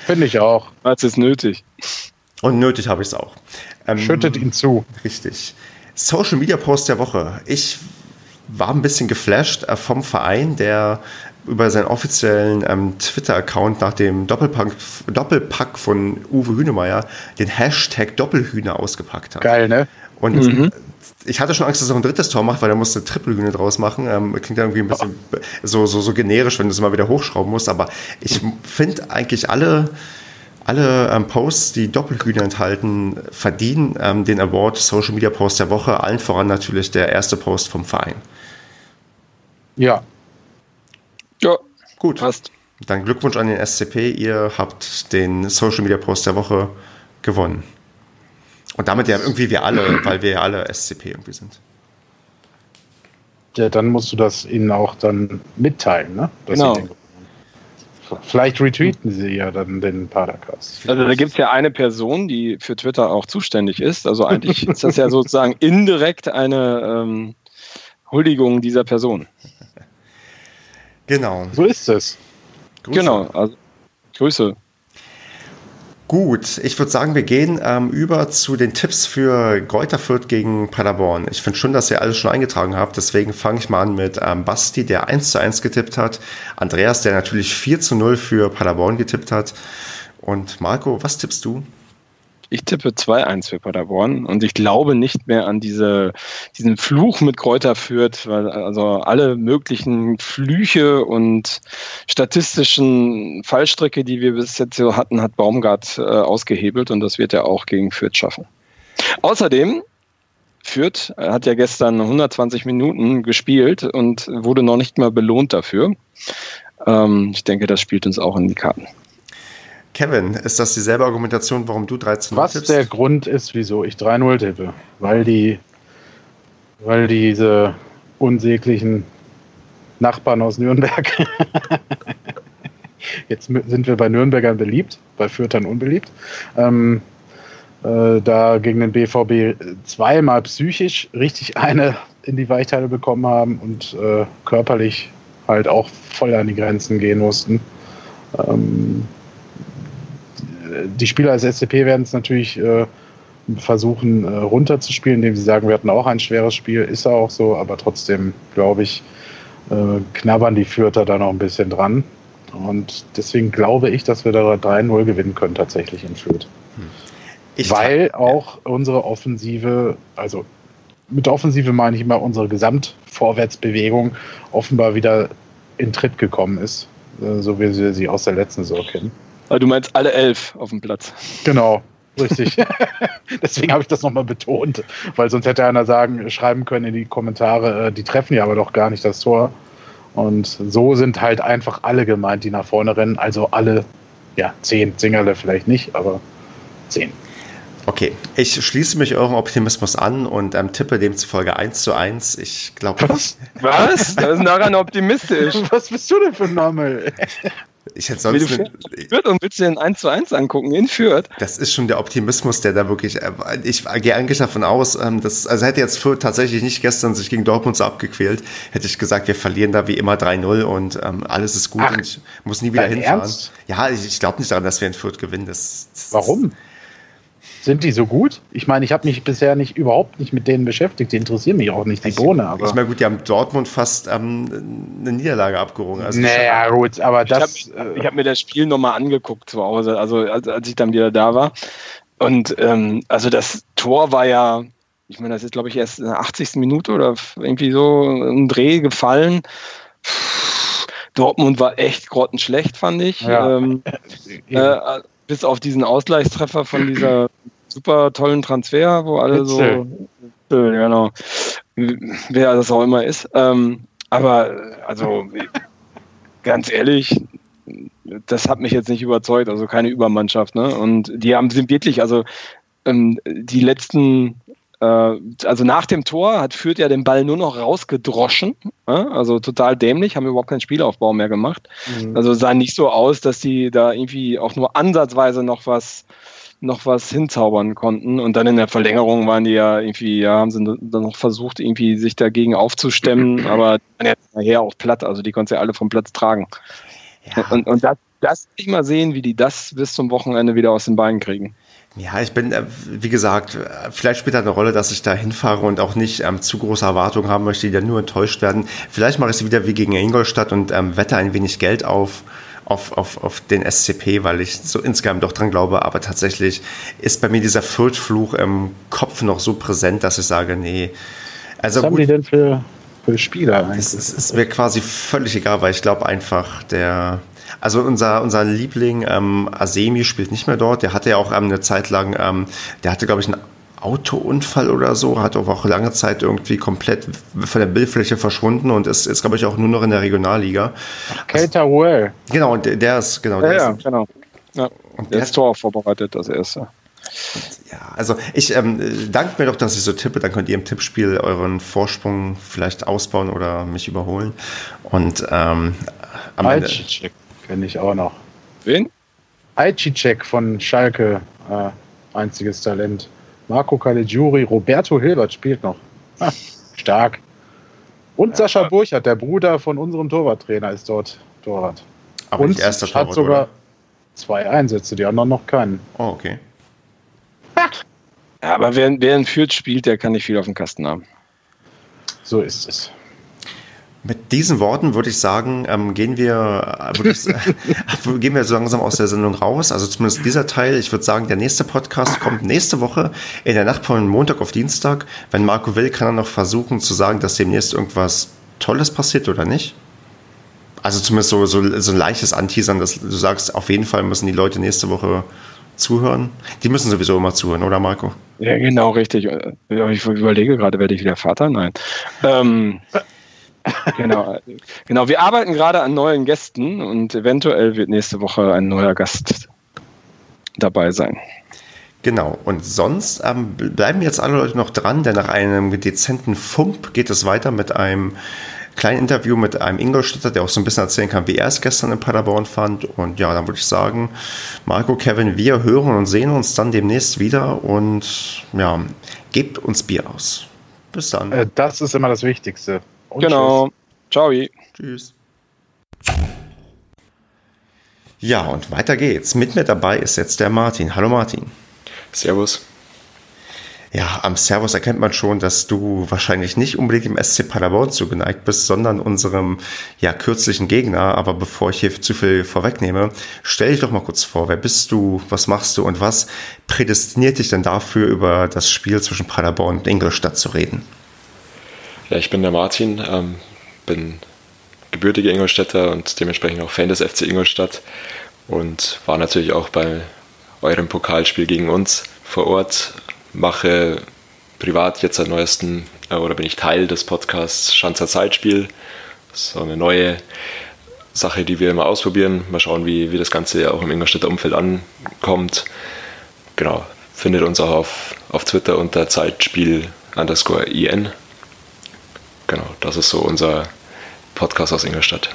Finde ich auch. Das ist nötig. Und nötig habe ich es auch. Ähm, Schüttet ihn zu. Richtig. Social Media Post der Woche. Ich war ein bisschen geflasht äh, vom Verein, der über seinen offiziellen ähm, Twitter-Account nach dem Doppelpack, Doppelpack von Uwe Hünemeyer den Hashtag Doppelhühner ausgepackt hat. Geil, ne? Und mhm. ich hatte schon Angst, dass er noch ein drittes Tor macht, weil er musste Trippelhühner draus machen. Ähm, klingt irgendwie ein bisschen oh. so, so, so generisch, wenn du es mal wieder hochschrauben musst. Aber ich finde eigentlich alle, alle ähm, Posts, die Doppelhühner enthalten, verdienen ähm, den Award Social Media Post der Woche. Allen voran natürlich der erste Post vom Verein. Ja, ja, gut. Passt. Dann Glückwunsch an den SCP. Ihr habt den Social Media Post der Woche gewonnen. Und damit ja irgendwie wir alle, weil wir ja alle SCP irgendwie sind. Ja, dann musst du das ihnen auch dann mitteilen, ne? Dass genau. Vielleicht retweeten sie ja dann den Padercast. Also da gibt es ja eine Person, die für Twitter auch zuständig ist. Also eigentlich ist das ja sozusagen indirekt eine ähm, Huldigung dieser Person. Genau. So ist es. Grüße. Genau, also Grüße. Gut, ich würde sagen, wir gehen ähm, über zu den Tipps für Greuther Fürth gegen Paderborn. Ich finde schon, dass ihr alles schon eingetragen habt, deswegen fange ich mal an mit ähm, Basti, der 1 zu 1 getippt hat, Andreas, der natürlich 4 zu 0 für Paderborn getippt hat und Marco, was tippst du? Ich tippe 2-1 für Paderborn und ich glaube nicht mehr an diese, diesen Fluch mit Kräuter führt, weil also alle möglichen Flüche und statistischen Fallstricke, die wir bis jetzt so hatten, hat Baumgart äh, ausgehebelt und das wird er auch gegen Fürth schaffen. Außerdem Fürth hat ja gestern 120 Minuten gespielt und wurde noch nicht mal belohnt dafür. Ähm, ich denke, das spielt uns auch in die Karten. Kevin, ist das dieselbe Argumentation, warum du 13 Was tippst? der Grund ist, wieso ich 3-0 tippe? Weil die, weil diese unsäglichen Nachbarn aus Nürnberg. Jetzt sind wir bei Nürnbergern beliebt, bei Fürtern unbeliebt. Ähm, äh, da gegen den BVB zweimal psychisch richtig eine in die Weichteile bekommen haben und äh, körperlich halt auch voll an die Grenzen gehen mussten. Ähm, die Spieler als SCP werden es natürlich äh, versuchen äh, runterzuspielen, indem sie sagen, wir hatten auch ein schweres Spiel, ist ja auch so, aber trotzdem, glaube ich, äh, knabbern die Fürther da noch ein bisschen dran. Und deswegen glaube ich, dass wir da 3-0 gewinnen können, tatsächlich in Fürth. Hm. Ich Weil auch unsere Offensive, also mit der Offensive meine ich immer unsere Gesamtvorwärtsbewegung offenbar wieder in Tritt gekommen ist, äh, so wie wir sie aus der letzten Saison kennen. Du meinst alle elf auf dem Platz. Genau, richtig. Deswegen habe ich das nochmal betont, weil sonst hätte einer sagen, schreiben können in die Kommentare, äh, die treffen ja aber doch gar nicht das Tor. Und so sind halt einfach alle gemeint, die nach vorne rennen. Also alle, ja, zehn, Zingerle vielleicht nicht, aber zehn. Okay, ich schließe mich eurem Optimismus an und ähm, tippe demzufolge 1 zu 1. Ich glaube. Was? Was? Das ist daran optimistisch. Was bist du denn für ein Name? Ich hätte sonst. Eine, Fürth und willst du den 1 zu 1 angucken in Fürth? Das ist schon der Optimismus, der da wirklich. Äh, ich gehe eigentlich davon aus, ähm, dass. Also hätte jetzt Fürth tatsächlich nicht gestern sich gegen Dortmund so abgequält, hätte ich gesagt, wir verlieren da wie immer 3-0 und ähm, alles ist gut Ach, und ich muss nie wieder hinfahren. Ernst? Ja, ich, ich glaube nicht daran, dass wir in Fürth gewinnen. Das, das Warum? Sind die so gut? Ich meine, ich habe mich bisher nicht überhaupt nicht mit denen beschäftigt. Die interessieren mich auch nicht, die Bohne. Aber ich meine, gut, die haben Dortmund fast ähm, eine Niederlage abgerungen. Also naja, gut, aber das. Ich habe äh, hab mir das Spiel nochmal angeguckt zu Hause, also als, als ich dann wieder da war. Und ähm, also das Tor war ja, ich meine, das ist, glaube ich, erst in der 80. Minute oder irgendwie so ein Dreh gefallen. Dortmund war echt grottenschlecht, fand ich. Ja. Ähm, äh, bis auf diesen Ausgleichstreffer von dieser super tollen Transfer, wo alle so. Genau. wer das auch immer ist. Ähm, aber also ganz ehrlich, das hat mich jetzt nicht überzeugt, also keine Übermannschaft. Ne? Und die haben sind wirklich, also ähm, die letzten äh, also nach dem Tor hat Fürth ja den Ball nur noch rausgedroschen. Also total dämlich, haben überhaupt keinen Spielaufbau mehr gemacht. Mhm. Also sah nicht so aus, dass die da irgendwie auch nur ansatzweise noch was noch was hinzaubern konnten. Und dann in der Verlängerung waren die ja irgendwie, ja, haben sie dann noch versucht, irgendwie sich dagegen aufzustemmen, aber dann ja nachher auch platt. Also die konnten ja alle vom Platz tragen. Ja. Und, und das, das ich mal sehen, wie die das bis zum Wochenende wieder aus den Beinen kriegen. Ja, ich bin, äh, wie gesagt, vielleicht spielt da eine Rolle, dass ich da hinfahre und auch nicht ähm, zu große Erwartungen haben möchte, die dann nur enttäuscht werden. Vielleicht mache ich es wieder wie gegen Ingolstadt und ähm, wette ein wenig Geld auf, auf, auf, auf den SCP, weil ich so insgesamt doch dran glaube. Aber tatsächlich ist bei mir dieser Fürth-Fluch im Kopf noch so präsent, dass ich sage, nee. Also Was gut, haben die denn für, für Spieler eigentlich? Es ist, ist mir quasi völlig egal, weil ich glaube einfach, der also unser, unser Liebling ähm, Asemi spielt nicht mehr dort. Der hatte ja auch ähm, eine Zeit lang, ähm, der hatte, glaube ich, einen Autounfall oder so, hat auch lange Zeit irgendwie komplett von der Bildfläche verschwunden und ist, ist glaube ich, auch nur noch in der Regionalliga. Keita Well. Genau, und der, ist, genau. Der ja, ist, genau. Ja, und der ist Tor vorbereitet, das erste. Ja, also ich ähm, danke mir doch, dass ich so tippe. Dann könnt ihr im Tippspiel euren Vorsprung vielleicht ausbauen oder mich überholen. Und ähm, am Ende, Kenne ich auch noch. Wen? Aicicek von Schalke, äh, einziges Talent. Marco Caligiuri, Roberto Hilbert spielt noch. Ha, stark. Und Sascha Burchardt, der Bruder von unserem Torwarttrainer, ist dort Torwart. Aber Und nicht erster Torwart, hat sogar oder? zwei Einsätze, die anderen noch keinen. Oh, okay. Ja, aber wer, wer in Fürth spielt, der kann nicht viel auf dem Kasten haben. So ist es. Mit diesen Worten würde ich sagen, ähm, gehen wir, äh, ich, äh, gehen wir so langsam aus der Sendung raus. Also zumindest dieser Teil. Ich würde sagen, der nächste Podcast kommt nächste Woche in der Nacht von Montag auf Dienstag. Wenn Marco will, kann er noch versuchen zu sagen, dass demnächst irgendwas Tolles passiert oder nicht. Also zumindest so, so, so ein leichtes Anteasern, dass du sagst, auf jeden Fall müssen die Leute nächste Woche zuhören. Die müssen sowieso immer zuhören, oder Marco? Ja, genau, richtig. Ich überlege gerade, werde ich wieder Vater? Nein. Ähm, genau. genau, wir arbeiten gerade an neuen Gästen und eventuell wird nächste Woche ein neuer Gast dabei sein. Genau, und sonst ähm, bleiben jetzt alle Leute noch dran, denn nach einem dezenten Fump geht es weiter mit einem kleinen Interview mit einem Ingolstädter, der auch so ein bisschen erzählen kann, wie er es gestern in Paderborn fand. Und ja, dann würde ich sagen, Marco, Kevin, wir hören und sehen uns dann demnächst wieder und ja, gebt uns Bier aus. Bis dann. Äh, das ist immer das Wichtigste. Und genau. Tschüss. Ciao. Tschüss. Ja, und weiter geht's. Mit mir dabei ist jetzt der Martin. Hallo Martin. Servus. Ja, am Servus erkennt man schon, dass du wahrscheinlich nicht unbedingt im SC Paderborn zugeneigt bist, sondern unserem ja kürzlichen Gegner. Aber bevor ich hier zu viel vorwegnehme, stell dich doch mal kurz vor. Wer bist du? Was machst du? Und was prädestiniert dich denn dafür, über das Spiel zwischen Paderborn und Ingolstadt zu reden? Ja, ich bin der Martin, ähm, bin gebürtiger Ingolstädter und dementsprechend auch Fan des FC Ingolstadt und war natürlich auch bei eurem Pokalspiel gegen uns vor Ort. Mache privat jetzt seit neuesten äh, oder bin ich Teil des Podcasts Schanzer Zeitspiel. So eine neue Sache, die wir immer ausprobieren. Mal schauen, wie, wie das Ganze auch im Ingolstädter Umfeld ankommt. Genau, findet uns auch auf, auf Twitter unter Zeitspiel underscore IN genau, das ist so unser Podcast aus Ingolstadt.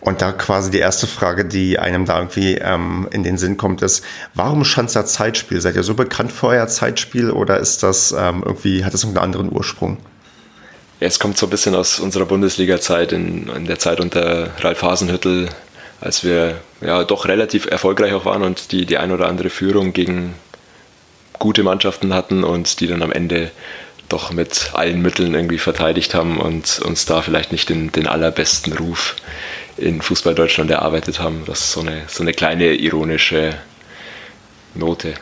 Und da quasi die erste Frage, die einem da irgendwie ähm, in den Sinn kommt, ist, warum Schanzer Zeitspiel? Seid ihr so bekannt für euer Zeitspiel oder ist das ähm, irgendwie, hat das irgendeinen anderen Ursprung? Ja, es kommt so ein bisschen aus unserer Bundesliga-Zeit, in, in, der Zeit unter Ralf Hasenhüttel, als wir ja doch relativ erfolgreich auch waren und die, die ein oder andere Führung gegen gute Mannschaften hatten und die dann am Ende doch mit allen Mitteln irgendwie verteidigt haben und uns da vielleicht nicht den, den allerbesten Ruf in Fußball Deutschland erarbeitet haben. Das ist so eine, so eine kleine ironische Note.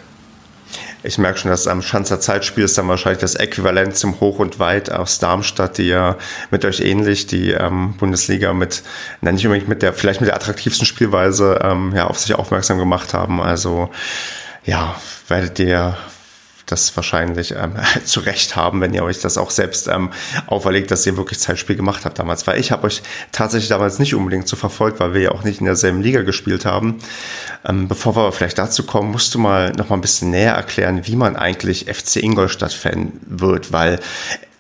Ich merke schon, dass am Schanzer Zeitspiel ist dann wahrscheinlich das Äquivalent zum Hoch und Weit aus Darmstadt, die ja mit euch ähnlich die ähm, Bundesliga mit, na nicht unbedingt mit der, vielleicht mit der attraktivsten Spielweise ähm, ja, auf sich aufmerksam gemacht haben. Also ja, werdet ihr das wahrscheinlich ähm, zu Recht haben, wenn ihr euch das auch selbst ähm, auferlegt, dass ihr wirklich Zeitspiel gemacht habt damals. Weil ich habe euch tatsächlich damals nicht unbedingt so verfolgt, weil wir ja auch nicht in derselben Liga gespielt haben. Ähm, bevor wir vielleicht dazu kommen, musst du mal noch mal ein bisschen näher erklären, wie man eigentlich FC Ingolstadt-Fan wird, weil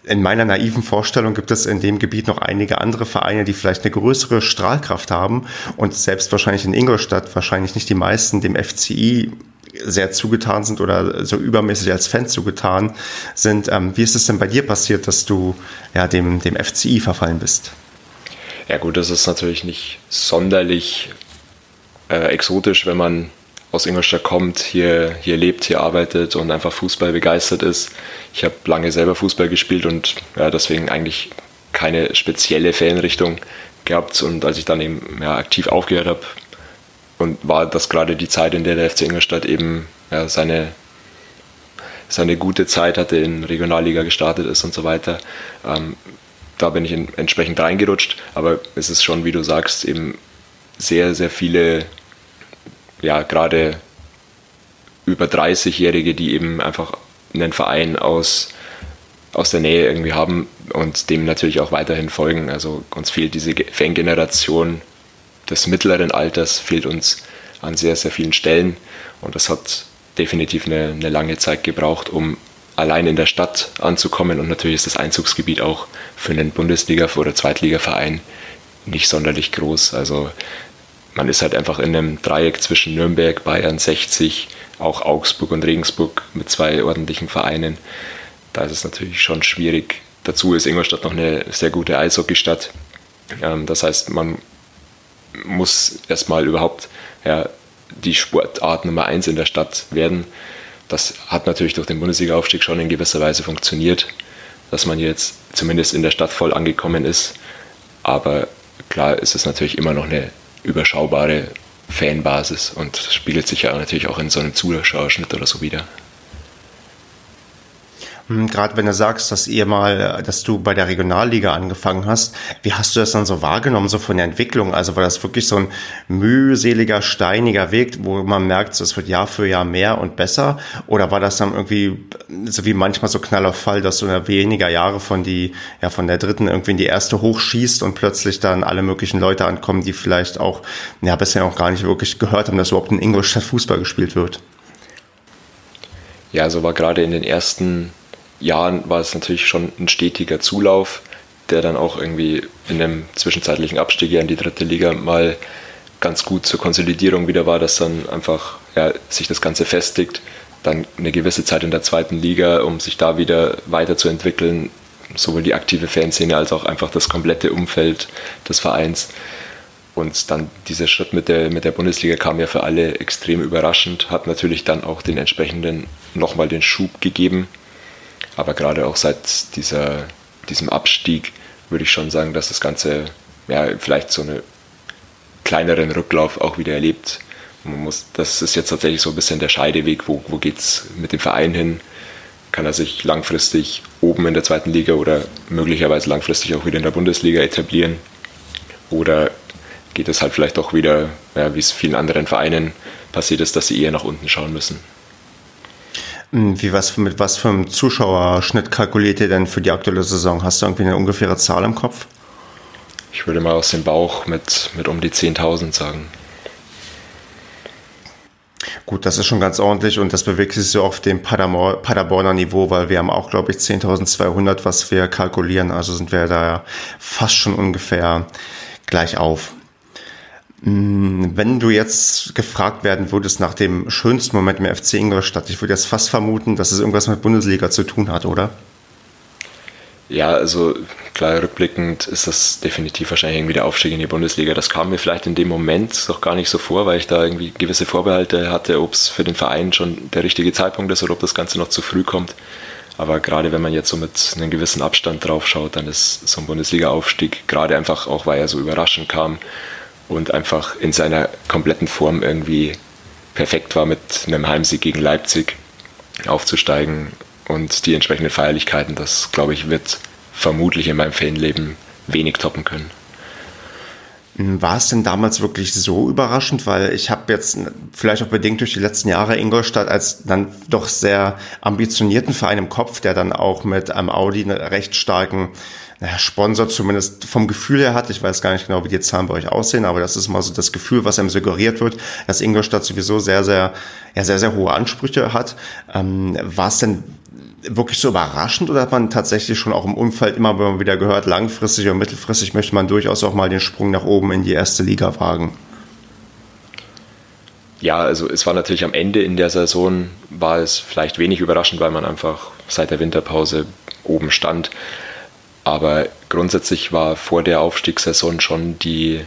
in meiner naiven Vorstellung gibt es in dem Gebiet noch einige andere Vereine, die vielleicht eine größere Strahlkraft haben und selbst wahrscheinlich in Ingolstadt wahrscheinlich nicht die meisten dem FCI sehr zugetan sind oder so übermäßig als Fan zugetan sind. Ähm, wie ist es denn bei dir passiert, dass du ja, dem, dem FCI verfallen bist? Ja gut, das ist natürlich nicht sonderlich äh, exotisch, wenn man aus Ingolstadt kommt, hier, hier lebt, hier arbeitet und einfach Fußball begeistert ist. Ich habe lange selber Fußball gespielt und ja, deswegen eigentlich keine spezielle Fanrichtung gehabt. Und als ich dann eben ja, aktiv aufgehört habe, und war das gerade die Zeit, in der der FC Ingolstadt eben ja, seine, seine gute Zeit hatte, in Regionalliga gestartet ist und so weiter. Ähm, da bin ich in, entsprechend reingerutscht, aber es ist schon, wie du sagst, eben sehr, sehr viele ja, gerade über 30-Jährige, die eben einfach einen Verein aus, aus der Nähe irgendwie haben und dem natürlich auch weiterhin folgen. Also uns fehlt diese Fangeneration des mittleren Alters, fehlt uns an sehr, sehr vielen Stellen und das hat definitiv eine, eine lange Zeit gebraucht, um allein in der Stadt anzukommen und natürlich ist das Einzugsgebiet auch für einen Bundesliga- oder Zweitligaverein nicht sonderlich groß. Also man ist halt einfach in einem Dreieck zwischen Nürnberg, Bayern, 60, auch Augsburg und Regensburg mit zwei ordentlichen Vereinen. Da ist es natürlich schon schwierig. Dazu ist Ingolstadt noch eine sehr gute Eishockeystadt. Ähm, das heißt, man muss erstmal überhaupt ja, die Sportart Nummer eins in der Stadt werden. Das hat natürlich durch den Bundesliga-Aufstieg schon in gewisser Weise funktioniert, dass man jetzt zumindest in der Stadt voll angekommen ist. Aber klar ist es natürlich immer noch eine überschaubare Fanbasis und spiegelt sich ja natürlich auch in so einem Zuschauerschnitt oder so wieder. Hm, gerade wenn du sagst, dass ihr mal, dass du bei der Regionalliga angefangen hast, wie hast du das dann so wahrgenommen, so von der Entwicklung? Also war das wirklich so ein mühseliger, steiniger Weg, wo man merkt, es wird Jahr für Jahr mehr und besser? Oder war das dann irgendwie so wie manchmal so Knall Fall, dass du in weniger Jahre von die, ja, von der dritten irgendwie in die erste hochschießt und plötzlich dann alle möglichen Leute ankommen, die vielleicht auch, ja, bisher auch gar nicht wirklich gehört haben, dass überhaupt in Ingolstadt Fußball gespielt wird? Ja, so war gerade in den ersten Jahren war es natürlich schon ein stetiger Zulauf, der dann auch irgendwie in einem zwischenzeitlichen Abstieg in die dritte Liga mal ganz gut zur Konsolidierung wieder war, dass dann einfach ja, sich das Ganze festigt. Dann eine gewisse Zeit in der zweiten Liga, um sich da wieder weiterzuentwickeln, sowohl die aktive Fanszene als auch einfach das komplette Umfeld des Vereins. Und dann dieser Schritt mit der, mit der Bundesliga kam ja für alle extrem überraschend, hat natürlich dann auch den entsprechenden nochmal den Schub gegeben. Aber gerade auch seit dieser, diesem Abstieg würde ich schon sagen, dass das Ganze ja, vielleicht so einen kleineren Rücklauf auch wieder erlebt. Man muss, das ist jetzt tatsächlich so ein bisschen der Scheideweg, wo, wo geht es mit dem Verein hin? Kann er sich langfristig oben in der zweiten Liga oder möglicherweise langfristig auch wieder in der Bundesliga etablieren? Oder geht es halt vielleicht auch wieder, ja, wie es vielen anderen Vereinen passiert ist, dass sie eher nach unten schauen müssen? Hm, wie was, mit was für einem Zuschauerschnitt kalkuliert ihr denn für die aktuelle Saison? Hast du irgendwie eine ungefähre Zahl im Kopf? Ich würde mal aus dem Bauch mit, mit um die 10.000 sagen. Gut, das ist schon ganz ordentlich und das bewegt sich so auf dem Paderborner Niveau, weil wir haben auch, glaube ich, 10.200, was wir kalkulieren. Also sind wir da fast schon ungefähr gleich auf. Mm, wenn du jetzt gefragt werden würdest nach dem schönsten Moment im FC Ingolstadt, ich würde jetzt fast vermuten, dass es irgendwas mit Bundesliga zu tun hat, oder? Ja, also klar, rückblickend ist das definitiv wahrscheinlich irgendwie der Aufstieg in die Bundesliga. Das kam mir vielleicht in dem Moment doch gar nicht so vor, weil ich da irgendwie gewisse Vorbehalte hatte, ob es für den Verein schon der richtige Zeitpunkt ist oder ob das Ganze noch zu früh kommt. Aber gerade wenn man jetzt so mit einem gewissen Abstand drauf schaut, dann ist so ein Bundesliga-Aufstieg gerade einfach auch, weil er so überraschend kam, und einfach in seiner kompletten Form irgendwie perfekt war, mit einem Heimsieg gegen Leipzig aufzusteigen und die entsprechenden Feierlichkeiten, das glaube ich, wird vermutlich in meinem Fanleben wenig toppen können. War es denn damals wirklich so überraschend? Weil ich habe jetzt vielleicht auch bedingt durch die letzten Jahre Ingolstadt als dann doch sehr ambitionierten Verein im Kopf, der dann auch mit einem Audi einen recht starken naja, Sponsor zumindest vom Gefühl her hat. Ich weiß gar nicht genau, wie die Zahlen bei euch aussehen, aber das ist mal so das Gefühl, was einem suggeriert wird, dass Ingolstadt sowieso sehr, sehr, ja, sehr, sehr hohe Ansprüche hat. Ähm, war es denn wirklich so überraschend oder hat man tatsächlich schon auch im Umfeld immer wieder gehört, langfristig oder mittelfristig möchte man durchaus auch mal den Sprung nach oben in die erste Liga wagen? Ja, also es war natürlich am Ende in der Saison, war es vielleicht wenig überraschend, weil man einfach seit der Winterpause oben stand. Aber grundsätzlich war vor der Aufstiegssaison schon die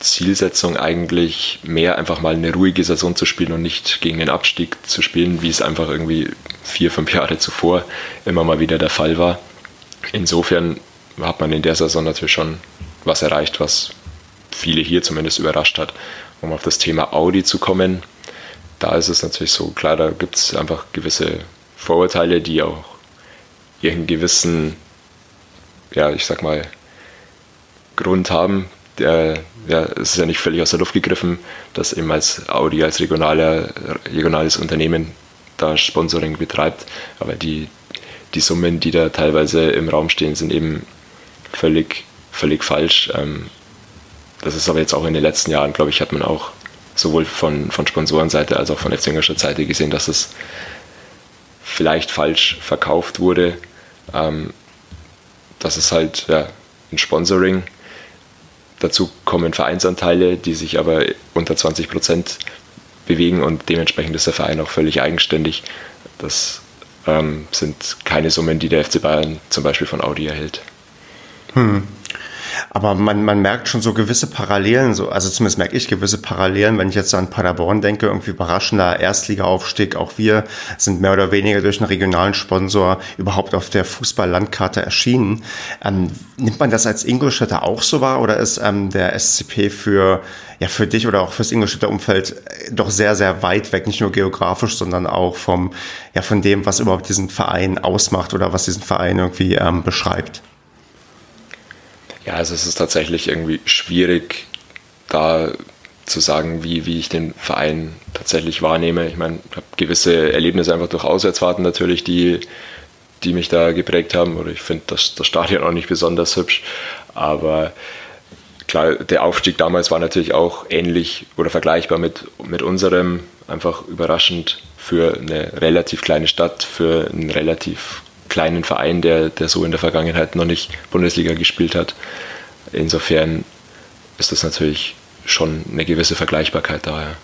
Zielsetzung eigentlich mehr einfach mal eine ruhige Saison zu spielen und nicht gegen den Abstieg zu spielen, wie es einfach irgendwie vier, fünf Jahre zuvor immer mal wieder der Fall war. Insofern hat man in der Saison natürlich schon was erreicht, was viele hier zumindest überrascht hat. Um auf das Thema Audi zu kommen, da ist es natürlich so, klar, da gibt es einfach gewisse Vorurteile, die auch ihren gewissen, ja, ich sag mal, Grund haben, der, ja, es ist ja nicht völlig aus der Luft gegriffen, dass eben als Audi als regionaler, regionales Unternehmen da Sponsoring betreibt. Aber die, die Summen, die da teilweise im Raum stehen, sind eben völlig, völlig falsch. Ähm, das ist aber jetzt auch in den letzten Jahren, glaube ich, hat man auch sowohl von, von Sponsorenseite als auch von FC Ingolstadt Seite gesehen, dass es vielleicht falsch verkauft wurde. Ähm, das ist halt ja, ein Sponsoring Dazu kommen Vereinsanteile, die sich aber unter 20 Prozent bewegen und dementsprechend ist der Verein auch völlig eigenständig. Das ähm, sind keine Summen, die der FC Bayern zum Beispiel von Audi erhält. Hm. Aber man, man merkt schon so gewisse Parallelen, so, also zumindest merke ich gewisse Parallelen, wenn ich jetzt an Paderborn denke, irgendwie überraschender Erstligaaufstieg. Auch wir sind mehr oder weniger durch einen regionalen Sponsor überhaupt auf der Fußballlandkarte erschienen. Ähm, nimmt man das als Ingolstädter auch so wahr oder ist ähm, der SCP für, ja, für dich oder auch fürs Ingolstädter Umfeld doch sehr, sehr weit weg, nicht nur geografisch, sondern auch vom, ja, von dem, was überhaupt diesen Verein ausmacht oder was diesen Verein irgendwie ähm, beschreibt? Ja, also es ist tatsächlich irgendwie schwierig, da zu sagen, wie, wie ich den Verein tatsächlich wahrnehme. Ich meine, ich habe gewisse Erlebnisse einfach durch Auswärtsfahrten natürlich, die, die mich da geprägt haben. Oder ich finde das, das Stadion auch nicht besonders hübsch. Aber klar, der Aufstieg damals war natürlich auch ähnlich oder vergleichbar mit, mit unserem. Einfach überraschend für eine relativ kleine Stadt, für einen relativ kleinen Verein, der, der so in der Vergangenheit noch nicht Bundesliga gespielt hat. Insofern ist das natürlich schon eine gewisse Vergleichbarkeit da. Ja.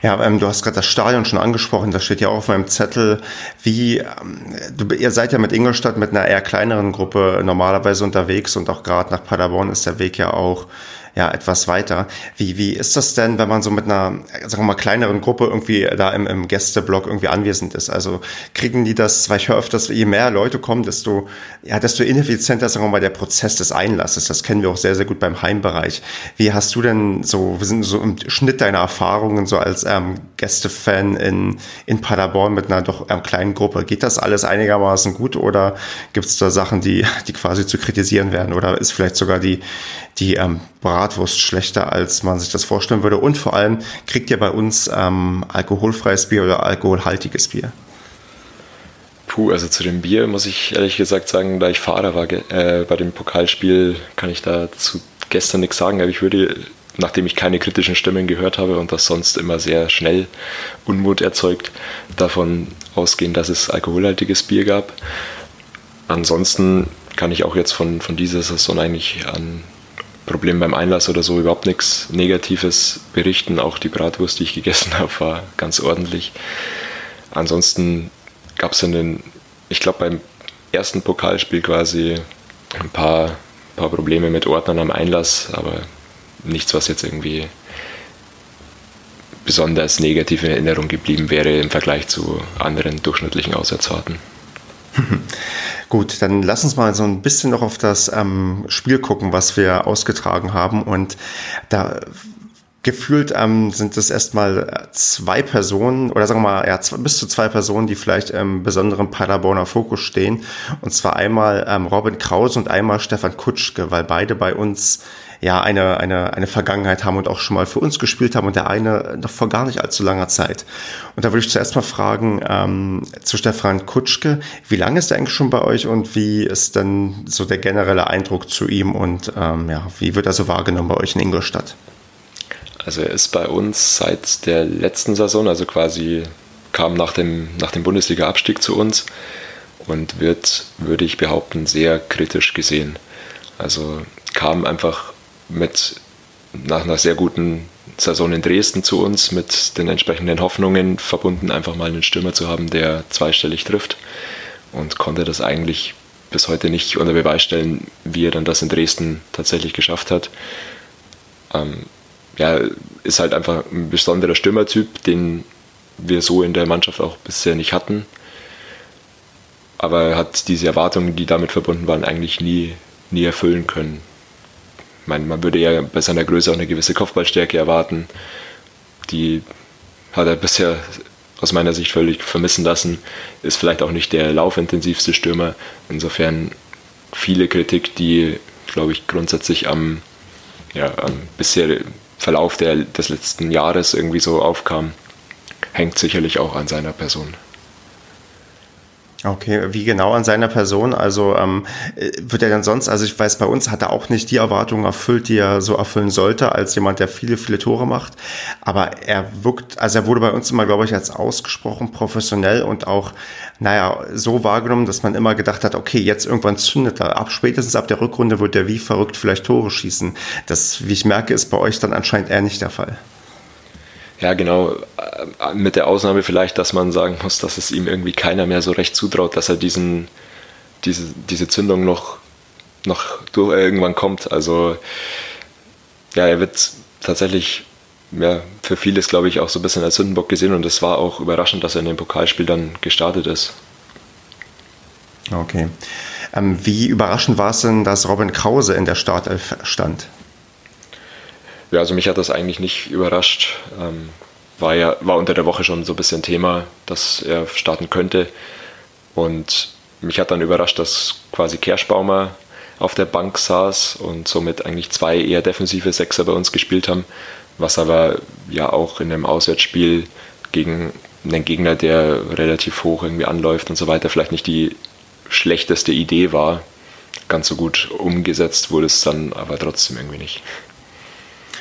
Ja, ähm, du hast gerade das Stadion schon angesprochen, das steht ja auch auf meinem Zettel. Wie, ähm, du, ihr seid ja mit Ingolstadt mit einer eher kleineren Gruppe normalerweise unterwegs und auch gerade nach Paderborn ist der Weg ja auch ja etwas weiter. Wie, wie ist das denn, wenn man so mit einer, sagen wir mal, kleineren Gruppe irgendwie da im, im Gästeblock irgendwie anwesend ist? Also kriegen die das, weil ich höre öfters, je mehr Leute kommen, desto, ja, desto ineffizienter, sagen wir mal, der Prozess des Einlasses. Das kennen wir auch sehr, sehr gut beim Heimbereich. Wie hast du denn so, wir sind so im Schnitt deiner Erfahrungen so als ähm, Gästefan in, in Paderborn mit einer doch ähm, kleinen Gruppe? Geht das alles einigermaßen gut oder gibt es da Sachen, die, die quasi zu kritisieren werden? Oder ist vielleicht sogar die, die ähm, Bratwurst schlechter, als man sich das vorstellen würde. Und vor allem kriegt ihr bei uns ähm, alkoholfreies Bier oder alkoholhaltiges Bier. Puh, also zu dem Bier muss ich ehrlich gesagt sagen, da ich Fahrer war äh, bei dem Pokalspiel, kann ich dazu gestern nichts sagen. Aber ich würde, nachdem ich keine kritischen Stimmen gehört habe und das sonst immer sehr schnell Unmut erzeugt, davon ausgehen, dass es alkoholhaltiges Bier gab. Ansonsten kann ich auch jetzt von, von dieser Saison eigentlich an Problem beim Einlass oder so überhaupt nichts Negatives berichten. Auch die Bratwurst, die ich gegessen habe, war ganz ordentlich. Ansonsten gab es in den, ich glaube beim ersten Pokalspiel quasi ein paar, paar Probleme mit Ordnern am Einlass, aber nichts, was jetzt irgendwie besonders negativ in Erinnerung geblieben wäre im Vergleich zu anderen durchschnittlichen Auswärtsfahrten. Gut, dann lass uns mal so ein bisschen noch auf das ähm, Spiel gucken, was wir ausgetragen haben. Und da gefühlt ähm, sind es erstmal zwei Personen oder sagen wir mal ja, bis zu zwei Personen, die vielleicht im besonderen Paderborner Fokus stehen. Und zwar einmal ähm, Robin Krause und einmal Stefan Kutschke, weil beide bei uns ja eine, eine, eine Vergangenheit haben und auch schon mal für uns gespielt haben und der eine noch vor gar nicht allzu langer Zeit. Und da würde ich zuerst mal fragen ähm, zu Stefan Kutschke, wie lange ist er eigentlich schon bei euch und wie ist dann so der generelle Eindruck zu ihm und ähm, ja, wie wird er so wahrgenommen bei euch in Ingolstadt? Also er ist bei uns seit der letzten Saison, also quasi kam nach dem, nach dem Bundesliga-Abstieg zu uns und wird, würde ich behaupten, sehr kritisch gesehen. Also kam einfach mit nach einer sehr guten Saison in Dresden zu uns mit den entsprechenden Hoffnungen verbunden, einfach mal einen Stürmer zu haben, der zweistellig trifft und konnte das eigentlich bis heute nicht unter Beweis stellen, wie er dann das in Dresden tatsächlich geschafft hat. Ähm, ja, ist halt einfach ein besonderer Stürmertyp, den wir so in der Mannschaft auch bisher nicht hatten. Aber er hat diese Erwartungen, die damit verbunden waren, eigentlich nie, nie erfüllen können meine, man würde ja bei seiner Größe auch eine gewisse Kopfballstärke erwarten. Die hat er bisher aus meiner Sicht völlig vermissen lassen. Ist vielleicht auch nicht der laufintensivste Stürmer. Insofern viele Kritik, die, glaube ich, grundsätzlich am, ja, am bisher Verlauf der, des letzten Jahres irgendwie so aufkam, hängt sicherlich auch an seiner Person. Okay, wie genau an seiner Person? Also ähm, wird er dann sonst, also ich weiß, bei uns hat er auch nicht die Erwartungen erfüllt, die er so erfüllen sollte, als jemand, der viele, viele Tore macht. Aber er wirkt, also er wurde bei uns immer, glaube ich, als ausgesprochen professionell und auch, naja, so wahrgenommen, dass man immer gedacht hat, okay, jetzt irgendwann zündet er ab. Spätestens ab der Rückrunde wird er wie verrückt vielleicht Tore schießen. Das, wie ich merke, ist bei euch dann anscheinend eher nicht der Fall. Ja, genau. Mit der Ausnahme vielleicht, dass man sagen muss, dass es ihm irgendwie keiner mehr so recht zutraut, dass er diesen, diese, diese Zündung noch, noch durch, äh, irgendwann kommt. Also ja, er wird tatsächlich ja, für vieles, glaube ich, auch so ein bisschen als Sündenbock gesehen und es war auch überraschend, dass er in dem Pokalspiel dann gestartet ist. Okay. Ähm, wie überraschend war es denn, dass Robin Krause in der Startelf stand? Ja, also mich hat das eigentlich nicht überrascht. Ähm, war ja war unter der Woche schon so ein bisschen Thema, dass er starten könnte. Und mich hat dann überrascht, dass quasi Kerschbaumer auf der Bank saß und somit eigentlich zwei eher defensive Sechser bei uns gespielt haben, was aber ja auch in einem Auswärtsspiel gegen einen Gegner, der relativ hoch irgendwie anläuft und so weiter, vielleicht nicht die schlechteste Idee war. Ganz so gut umgesetzt wurde es dann aber trotzdem irgendwie nicht.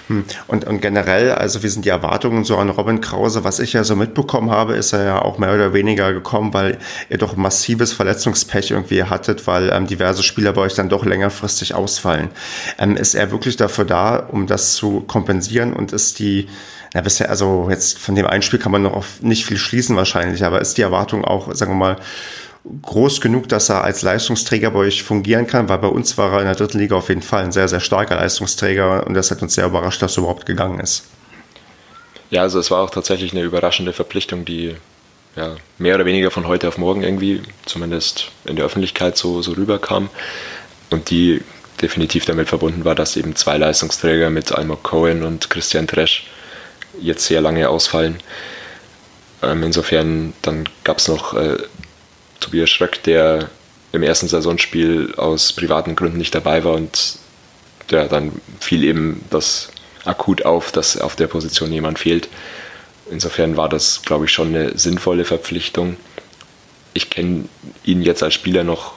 Hm. Und, und generell, also wie sind die Erwartungen so an Robin Krause? Was ich ja so mitbekommen habe, ist er ja auch mehr oder weniger gekommen, weil ihr doch massives Verletzungspech irgendwie hattet, weil ähm, diverse Spieler bei euch dann doch längerfristig ausfallen. Ähm, ist er wirklich dafür da, um das zu kompensieren und ist die ja, bisher, also jetzt von dem Einspiel kann man noch nicht viel schließen wahrscheinlich, aber ist die Erwartung auch, sagen wir mal, groß genug, dass er als Leistungsträger bei euch fungieren kann, weil bei uns war er in der dritten Liga auf jeden Fall ein sehr, sehr starker Leistungsträger und das hat uns sehr überrascht, dass er überhaupt gegangen ist. Ja, also es war auch tatsächlich eine überraschende Verpflichtung, die ja, mehr oder weniger von heute auf morgen irgendwie, zumindest in der Öffentlichkeit so, so rüberkam und die definitiv damit verbunden war, dass eben zwei Leistungsträger mit Almog Cohen und Christian Tresch jetzt sehr lange ausfallen. Ähm, insofern dann gab es noch äh, Tobias Schröck, der im ersten Saisonspiel aus privaten Gründen nicht dabei war und ja, dann fiel eben das akut auf, dass auf der Position jemand fehlt. Insofern war das, glaube ich, schon eine sinnvolle Verpflichtung. Ich kenne ihn jetzt als Spieler noch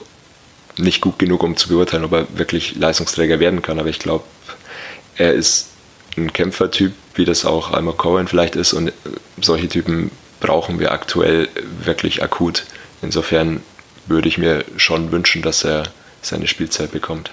nicht gut genug, um zu beurteilen, ob er wirklich Leistungsträger werden kann, aber ich glaube, er ist ein Kämpfertyp, wie das auch Alma Cohen vielleicht ist und solche Typen brauchen wir aktuell wirklich akut. Insofern würde ich mir schon wünschen, dass er seine Spielzeit bekommt.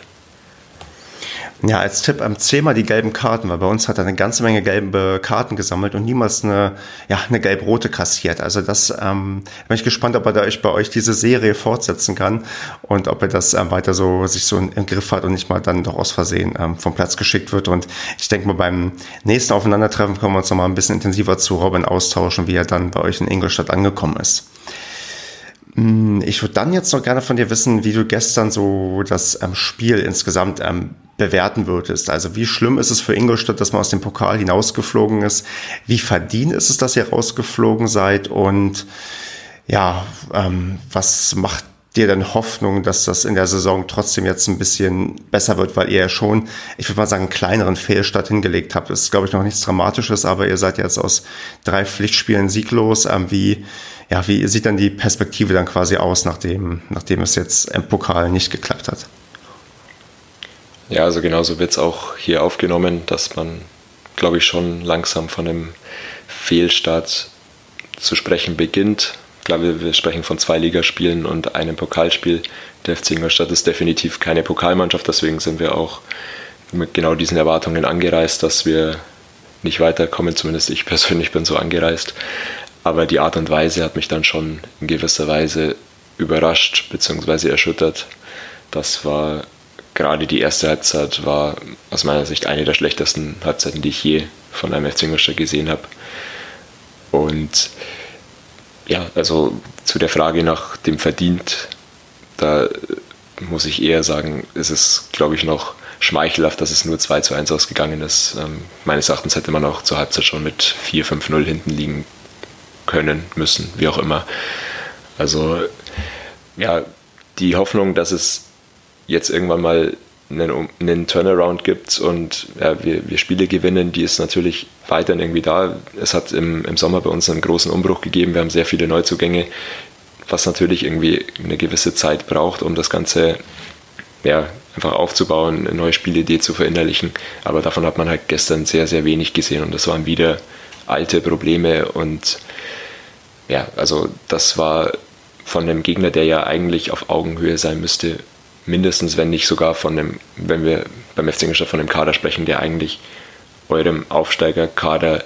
Ja, als Tipp am zehnmal die gelben Karten, weil bei uns hat er eine ganze Menge gelbe Karten gesammelt und niemals eine, ja, eine gelb-rote kassiert. Also das ähm, bin ich gespannt, ob er da euch bei euch diese Serie fortsetzen kann und ob er das ähm, weiter so sich so im Griff hat und nicht mal dann doch aus Versehen ähm, vom Platz geschickt wird. Und ich denke mal, beim nächsten Aufeinandertreffen können wir uns noch mal ein bisschen intensiver zu Robin austauschen, wie er dann bei euch in Ingolstadt angekommen ist. Ähm, ich würde dann jetzt noch gerne von dir wissen, wie du gestern so das ähm, Spiel insgesamt ähm, bewerten würdest. Also wie schlimm ist es für Ingolstadt, dass man aus dem Pokal hinausgeflogen ist? Wie verdient ist es, dass ihr rausgeflogen seid? Und ja, ähm, was macht dir denn Hoffnung, dass das in der Saison trotzdem jetzt ein bisschen besser wird, weil ihr ja schon, ich würde mal sagen, einen kleineren Fehlstart hingelegt habt. Das ist, glaube ich, noch nichts Dramatisches, aber ihr seid jetzt aus drei Pflichtspielen sieglos. Ähm, wie, ja, wie sieht dann die Perspektive dann quasi aus, nachdem, nachdem es jetzt im Pokal nicht geklappt hat? Ja, also genauso wird es auch hier aufgenommen, dass man, glaube ich, schon langsam von einem Fehlstart zu sprechen beginnt Klar, wir, wir sprechen von zwei Ligaspielen und einem Pokalspiel. Der FC Ingolstadt ist definitiv keine Pokalmannschaft, deswegen sind wir auch mit genau diesen Erwartungen angereist, dass wir nicht weiterkommen. Zumindest ich persönlich bin so angereist. Aber die Art und Weise hat mich dann schon in gewisser Weise überrascht bzw. erschüttert. Das war gerade die erste Halbzeit war aus meiner Sicht eine der schlechtesten Halbzeiten, die ich je von einem FC Ingolstadt gesehen habe. Und ja, also zu der Frage nach dem Verdient, da muss ich eher sagen, ist es, glaube ich, noch schmeichelhaft, dass es nur 2 zu 1 ausgegangen ist. Ähm, meines Erachtens hätte man auch zur Halbzeit schon mit 4, 5, 0 hinten liegen können, müssen, wie auch immer. Also, ja, die Hoffnung, dass es jetzt irgendwann mal einen, einen Turnaround gibt und ja, wir, wir Spiele gewinnen, die ist natürlich weiterhin irgendwie da. Es hat im, im Sommer bei uns einen großen Umbruch gegeben. Wir haben sehr viele Neuzugänge, was natürlich irgendwie eine gewisse Zeit braucht, um das Ganze ja, einfach aufzubauen, eine neue Spielidee zu verinnerlichen. Aber davon hat man halt gestern sehr, sehr wenig gesehen und das waren wieder alte Probleme und ja, also das war von einem Gegner, der ja eigentlich auf Augenhöhe sein müsste, mindestens, wenn nicht sogar von dem, wenn wir beim FC Ingolstadt von dem Kader sprechen, der eigentlich eurem Aufsteigerkader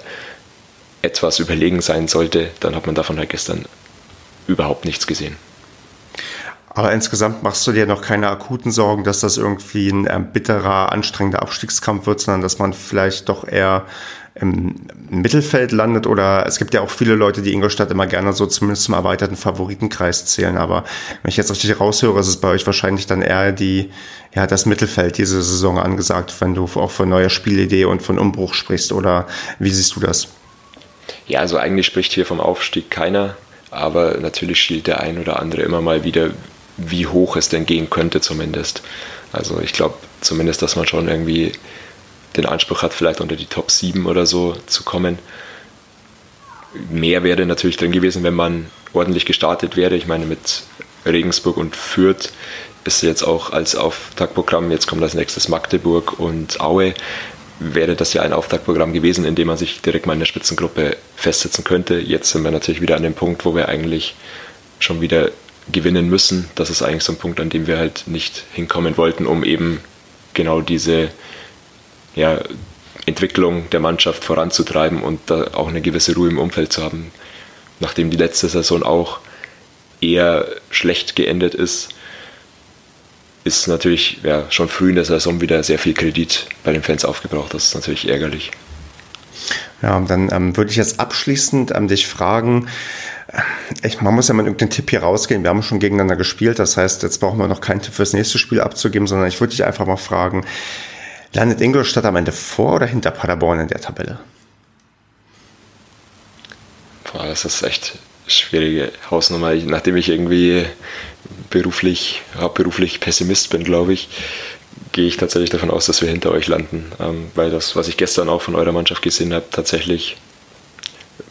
etwas überlegen sein sollte, dann hat man davon halt gestern überhaupt nichts gesehen. Aber insgesamt machst du dir noch keine akuten Sorgen, dass das irgendwie ein äh, bitterer, anstrengender Abstiegskampf wird, sondern dass man vielleicht doch eher im Mittelfeld landet oder es gibt ja auch viele Leute, die Ingolstadt immer gerne so zumindest zum erweiterten Favoritenkreis zählen. Aber wenn ich jetzt richtig raushöre, ist es bei euch wahrscheinlich dann eher die, ja, das Mittelfeld diese Saison angesagt, wenn du auch von neuer Spielidee und von Umbruch sprichst. Oder wie siehst du das? Ja, also eigentlich spricht hier vom Aufstieg keiner, aber natürlich schielt der ein oder andere immer mal wieder, wie hoch es denn gehen könnte zumindest. Also ich glaube zumindest, dass man schon irgendwie den Anspruch hat, vielleicht unter die Top 7 oder so zu kommen. Mehr wäre natürlich drin gewesen, wenn man ordentlich gestartet wäre. Ich meine, mit Regensburg und Fürth ist jetzt auch als Auftaktprogramm, jetzt kommt als nächstes Magdeburg und Aue, wäre das ja ein Auftaktprogramm gewesen, in dem man sich direkt mal in der Spitzengruppe festsetzen könnte. Jetzt sind wir natürlich wieder an dem Punkt, wo wir eigentlich schon wieder gewinnen müssen. Das ist eigentlich so ein Punkt, an dem wir halt nicht hinkommen wollten, um eben genau diese ja, Entwicklung der Mannschaft voranzutreiben und da auch eine gewisse Ruhe im Umfeld zu haben. Nachdem die letzte Saison auch eher schlecht geendet ist, ist natürlich ja, schon früh in der Saison wieder sehr viel Kredit bei den Fans aufgebraucht. Das ist natürlich ärgerlich. Ja, dann ähm, würde ich jetzt abschließend ähm, dich fragen, äh, ich, man muss ja mit irgendeinem Tipp hier rausgehen. Wir haben schon gegeneinander gespielt, das heißt, jetzt brauchen wir noch keinen Tipp fürs nächste Spiel abzugeben, sondern ich würde dich einfach mal fragen, Landet Ingolstadt am Ende vor oder hinter Paderborn in der Tabelle? Boah, das ist echt schwierige Hausnummer. Nachdem ich irgendwie beruflich, hauptberuflich Pessimist bin, glaube ich, gehe ich tatsächlich davon aus, dass wir hinter euch landen. Ähm, weil das, was ich gestern auch von eurer Mannschaft gesehen habe, tatsächlich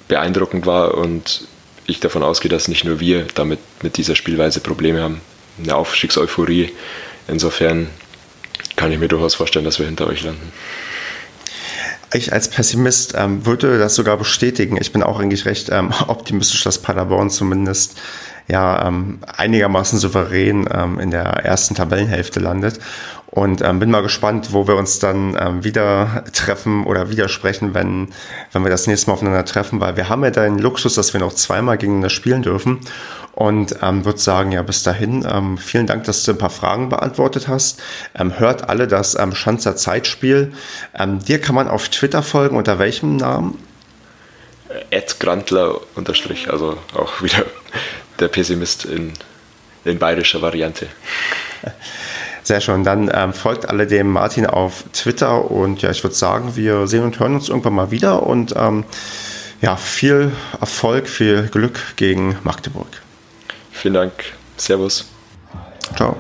beeindruckend war und ich davon ausgehe, dass nicht nur wir damit mit dieser Spielweise Probleme haben. Eine Aufstiegseuphorie. Insofern kann ich mir durchaus vorstellen, dass wir hinter euch landen. Ich als Pessimist ähm, würde das sogar bestätigen. Ich bin auch eigentlich recht ähm, optimistisch, dass Paderborn zumindest ja ähm, einigermaßen souverän ähm, in der ersten Tabellenhälfte landet. Und ähm, bin mal gespannt, wo wir uns dann ähm, wieder treffen oder widersprechen, wenn, wenn wir das nächste Mal aufeinander treffen, weil wir haben ja den Luxus, dass wir noch zweimal gegeneinander spielen dürfen. Und ähm, würde sagen, ja, bis dahin, ähm, vielen Dank, dass du ein paar Fragen beantwortet hast. Ähm, hört alle das ähm, Schanzer Zeitspiel. Ähm, dir kann man auf Twitter folgen, unter welchem Namen? Ed Grantler unterstrich, also auch wieder der Pessimist in in bayerischer Variante. Sehr schön. Dann ähm, folgt alle dem Martin auf Twitter und ja, ich würde sagen, wir sehen und hören uns irgendwann mal wieder und ähm, ja, viel Erfolg, viel Glück gegen Magdeburg. Vielen Dank. Servus. Ciao.